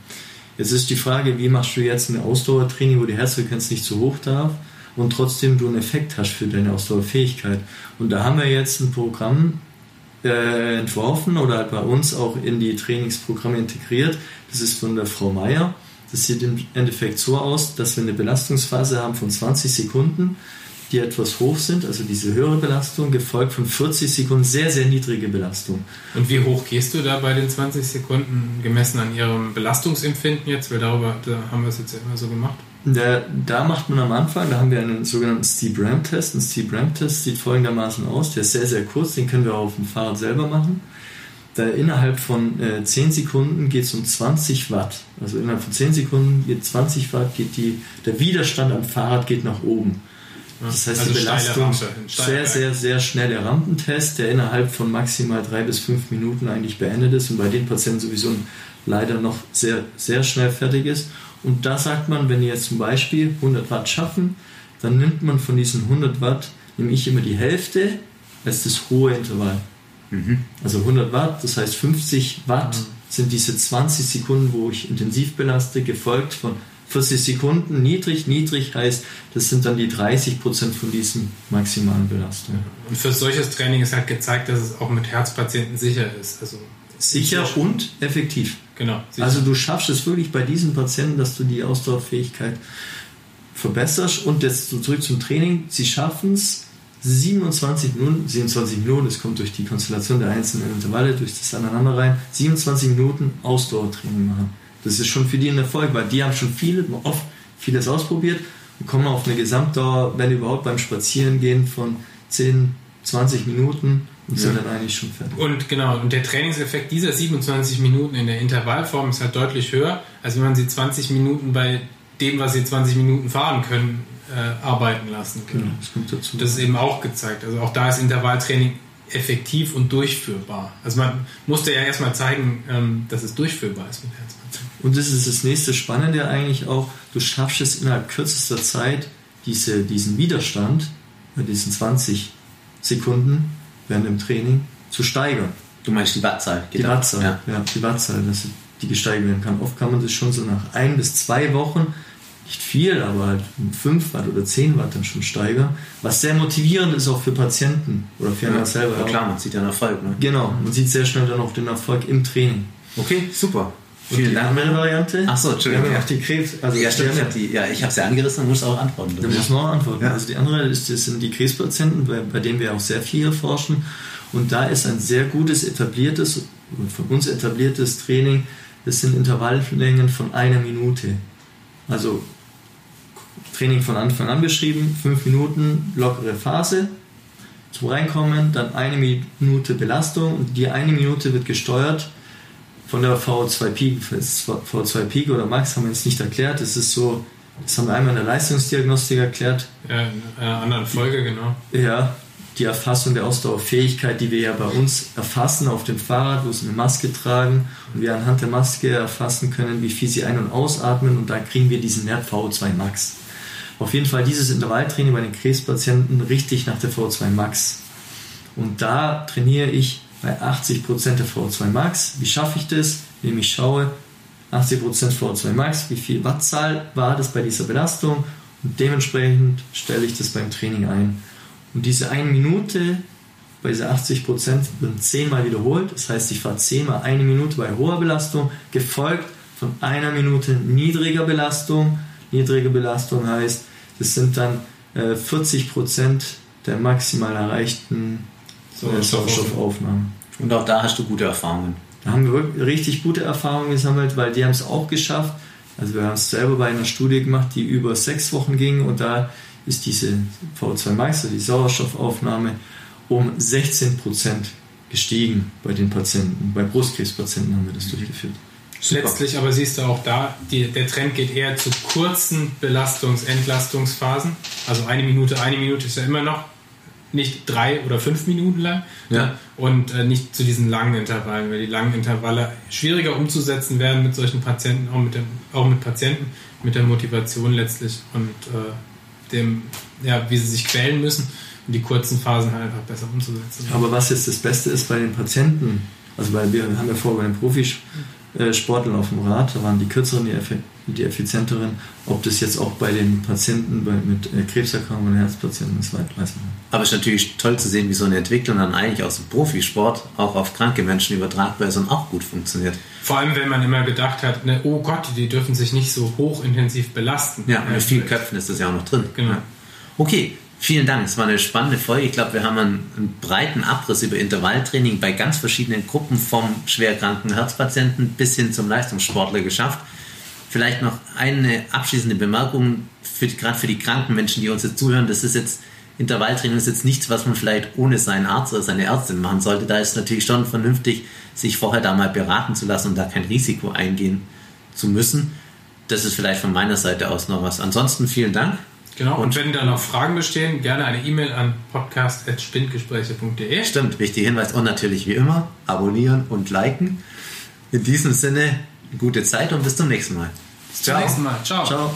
Jetzt ist die Frage, wie machst du jetzt ein Ausdauertraining, wo die Herzfrequenz nicht zu hoch darf und trotzdem du einen Effekt hast für deine Ausdauerfähigkeit. Und da haben wir jetzt ein Programm äh, entworfen oder halt bei uns auch in die Trainingsprogramme integriert. Das ist von der Frau Meier. Das sieht im Endeffekt so aus, dass wir eine Belastungsphase haben von 20 Sekunden, die etwas hoch sind, also diese höhere Belastung, gefolgt von 40 Sekunden sehr, sehr niedrige Belastung. Und wie hoch gehst du da bei den 20 Sekunden gemessen an ihrem Belastungsempfinden jetzt? Weil darüber da haben wir es jetzt immer so gemacht. Da, da, macht man am Anfang, da haben wir einen sogenannten Steve Ram Test. Ein Steve Ram Test sieht folgendermaßen aus, der ist sehr, sehr kurz, den können wir auch auf dem Fahrrad selber machen. Da innerhalb von äh, 10 Sekunden geht es um 20 Watt. Also innerhalb von 10 Sekunden geht 20 Watt, geht die, der Widerstand am Fahrrad geht nach oben. Das heißt, also die Belastung, Rampe, sehr, sehr, sehr schnelle Rampentest, der innerhalb von maximal drei bis fünf Minuten eigentlich beendet ist und bei den Patienten sowieso leider noch sehr, sehr schnell fertig ist. Und da sagt man, wenn die jetzt zum Beispiel 100 Watt schaffen, dann nimmt man von diesen 100 Watt, nehme ich immer die Hälfte als das hohe Intervall. Mhm. Also 100 Watt, das heißt 50 Watt mhm. sind diese 20 Sekunden, wo ich intensiv belaste, gefolgt von 40 Sekunden. Niedrig, niedrig heißt, das sind dann die 30 Prozent von diesen maximalen Belastungen. Und für solches Training ist halt gezeigt, dass es auch mit Herzpatienten sicher ist. Also sicher und effektiv. Genau. Sicher. Also du schaffst es wirklich bei diesen Patienten, dass du die Ausdauerfähigkeit verbesserst und jetzt zurück zum Training. Sie schaffen es 27 Minuten, 27 Minuten, das kommt durch die Konstellation der einzelnen Intervalle, durch das Aneinanderreihen, 27 Minuten Ausdauertraining machen. Das ist schon für die ein Erfolg, weil die haben schon viel, oft vieles ausprobiert und kommen auf eine Gesamtdauer, wenn überhaupt beim Spazierengehen von 10, 20 Minuten und sind dann eigentlich schon fertig. Und genau, und der Trainingseffekt dieser 27 Minuten in der Intervallform ist halt deutlich höher, als wenn man sie 20 Minuten bei dem, was sie 20 Minuten fahren können, äh, arbeiten lassen können. Genau, das kommt dazu. Das ist eben auch gezeigt. Also auch da ist Intervalltraining effektiv und durchführbar. Also man musste ja erstmal zeigen, ähm, dass es durchführbar ist mit Herzpatienten. Und das ist das nächste Spannende eigentlich auch, du schaffst es innerhalb kürzester Zeit, diese, diesen Widerstand bei diesen 20 Sekunden während dem Training zu steigern. Du meinst die Wattzahl? Die geht ab. Wattzahl, Ja. ja. die Wattzahl, dass die gesteigert werden kann. Oft kann man das schon so nach ein bis zwei Wochen, nicht viel, aber halt um 5 Watt oder 10 Watt dann schon steigern. Was sehr motivierend ist auch für Patienten oder für einen selber. Ja, klar, man sieht ja einen Erfolg. Ne? Genau, man sieht sehr schnell dann auch den Erfolg im Training. Okay, super. Vielen die andere Variante, Ach so, Entschuldigung, ja. auch die Krebs, also Ja, stimmt. Ich habe die, ja, ich habe sie angerissen und muss auch antworten. Da muss man auch antworten. Ja. Also die andere ist, das sind die Krebspatienten, bei, bei denen wir auch sehr viel erforschen. Und da ist ein sehr gutes etabliertes, von uns etabliertes Training, das sind Intervalllängen von einer Minute. Also Training von Anfang an beschrieben, fünf Minuten lockere Phase zum Reinkommen, dann eine Minute Belastung und die eine Minute wird gesteuert von der VO2 Peak. Das VO2 Peak oder Max haben wir jetzt nicht erklärt. Das ist so, das haben wir einmal in der Leistungsdiagnostik erklärt. Ja, in einer anderen Folge, genau. Ja, die Erfassung der Ausdauerfähigkeit, die wir ja bei uns erfassen auf dem Fahrrad, wo sie eine Maske tragen und wir anhand der Maske erfassen können, wie viel sie ein- und ausatmen und da kriegen wir diesen Wert VO2 Max. Auf jeden Fall dieses Intervalltraining bei den Krebspatienten richtig nach der VO2 Max. Und da trainiere ich bei 80% der VO2 Max. Wie schaffe ich das? Indem ich schaue, 80% VO2 Max, wie viel Wattzahl war das bei dieser Belastung und dementsprechend stelle ich das beim Training ein. Und diese eine Minute bei dieser 80% werden zehnmal wiederholt. Das heißt, ich fahre zehnmal eine Minute bei hoher Belastung, gefolgt von einer Minute niedriger Belastung. Niedrige Belastung heißt, das sind dann äh, 40% der maximal erreichten äh, Sauerstoffaufnahmen. Und auch da hast du gute Erfahrungen. Da haben wir richtig gute Erfahrungen gesammelt, weil die haben es auch geschafft. Also wir haben es selber bei einer Studie gemacht, die über sechs Wochen ging und da ist diese VO2 Max, also die Sauerstoffaufnahme, um 16% gestiegen bei den Patienten. Bei Brustkrebspatienten haben wir das durchgeführt. Super. Letztlich aber siehst du auch da, die, der Trend geht eher zu kurzen Belastungs-, Entlastungsphasen. Also eine Minute, eine Minute ist ja immer noch nicht drei oder fünf Minuten lang. Ja. ne? Und äh, nicht zu diesen langen Intervallen, weil die langen Intervalle schwieriger umzusetzen werden mit solchen Patienten, auch mit, dem, auch mit Patienten, mit der Motivation letztlich und äh, dem, ja, wie sie sich quälen müssen. Und die kurzen Phasen halt einfach besser umzusetzen. Aber was jetzt das Beste ist bei den Patienten, also weil wir haben ja vor bei den Profisportlern auf dem Rad, da waren die kürzeren, die, die effizienteren, ob das jetzt auch bei den Patienten bei, mit äh, Krebserkrankungen und Herzpatienten ist, weiß man nicht. Aber es ist natürlich toll zu sehen, wie so eine Entwicklung dann eigentlich aus dem Profisport auch auf kranke Menschen übertragbar ist und auch gut funktioniert. Vor allem, wenn man immer gedacht hat, ne, oh Gott, die dürfen sich nicht so hochintensiv belasten. Ja, mit Äh, vielen Köpfen ist das ja auch noch drin. Genau. Okay, vielen Dank. Es war eine spannende Folge. Ich glaube, wir haben einen, einen breiten Abriss über Intervalltraining bei ganz verschiedenen Gruppen vom schwerkranken Herzpatienten bis hin zum Leistungssportler geschafft. Vielleicht noch eine abschließende Bemerkung, für, die- gerade für die kranken Menschen, die uns jetzt zuhören. Das ist jetzt, Intervalltraining ist jetzt nichts, was man vielleicht ohne seinen Arzt oder seine Ärztin machen sollte. Da ist es natürlich schon vernünftig, sich vorher da mal beraten zu lassen und da kein Risiko eingehen zu müssen. Das ist vielleicht von meiner Seite aus noch was. Ansonsten vielen Dank. Genau, und, Und- wenn da noch Fragen bestehen, gerne eine E-Mail an podcast.spindgespräche.de. Stimmt, wichtiger Hinweis und natürlich wie immer abonnieren und liken. In diesem Sinne, gute Zeit und bis zum nächsten Mal. Bis zum nächsten Mal. Ciao. Ciao.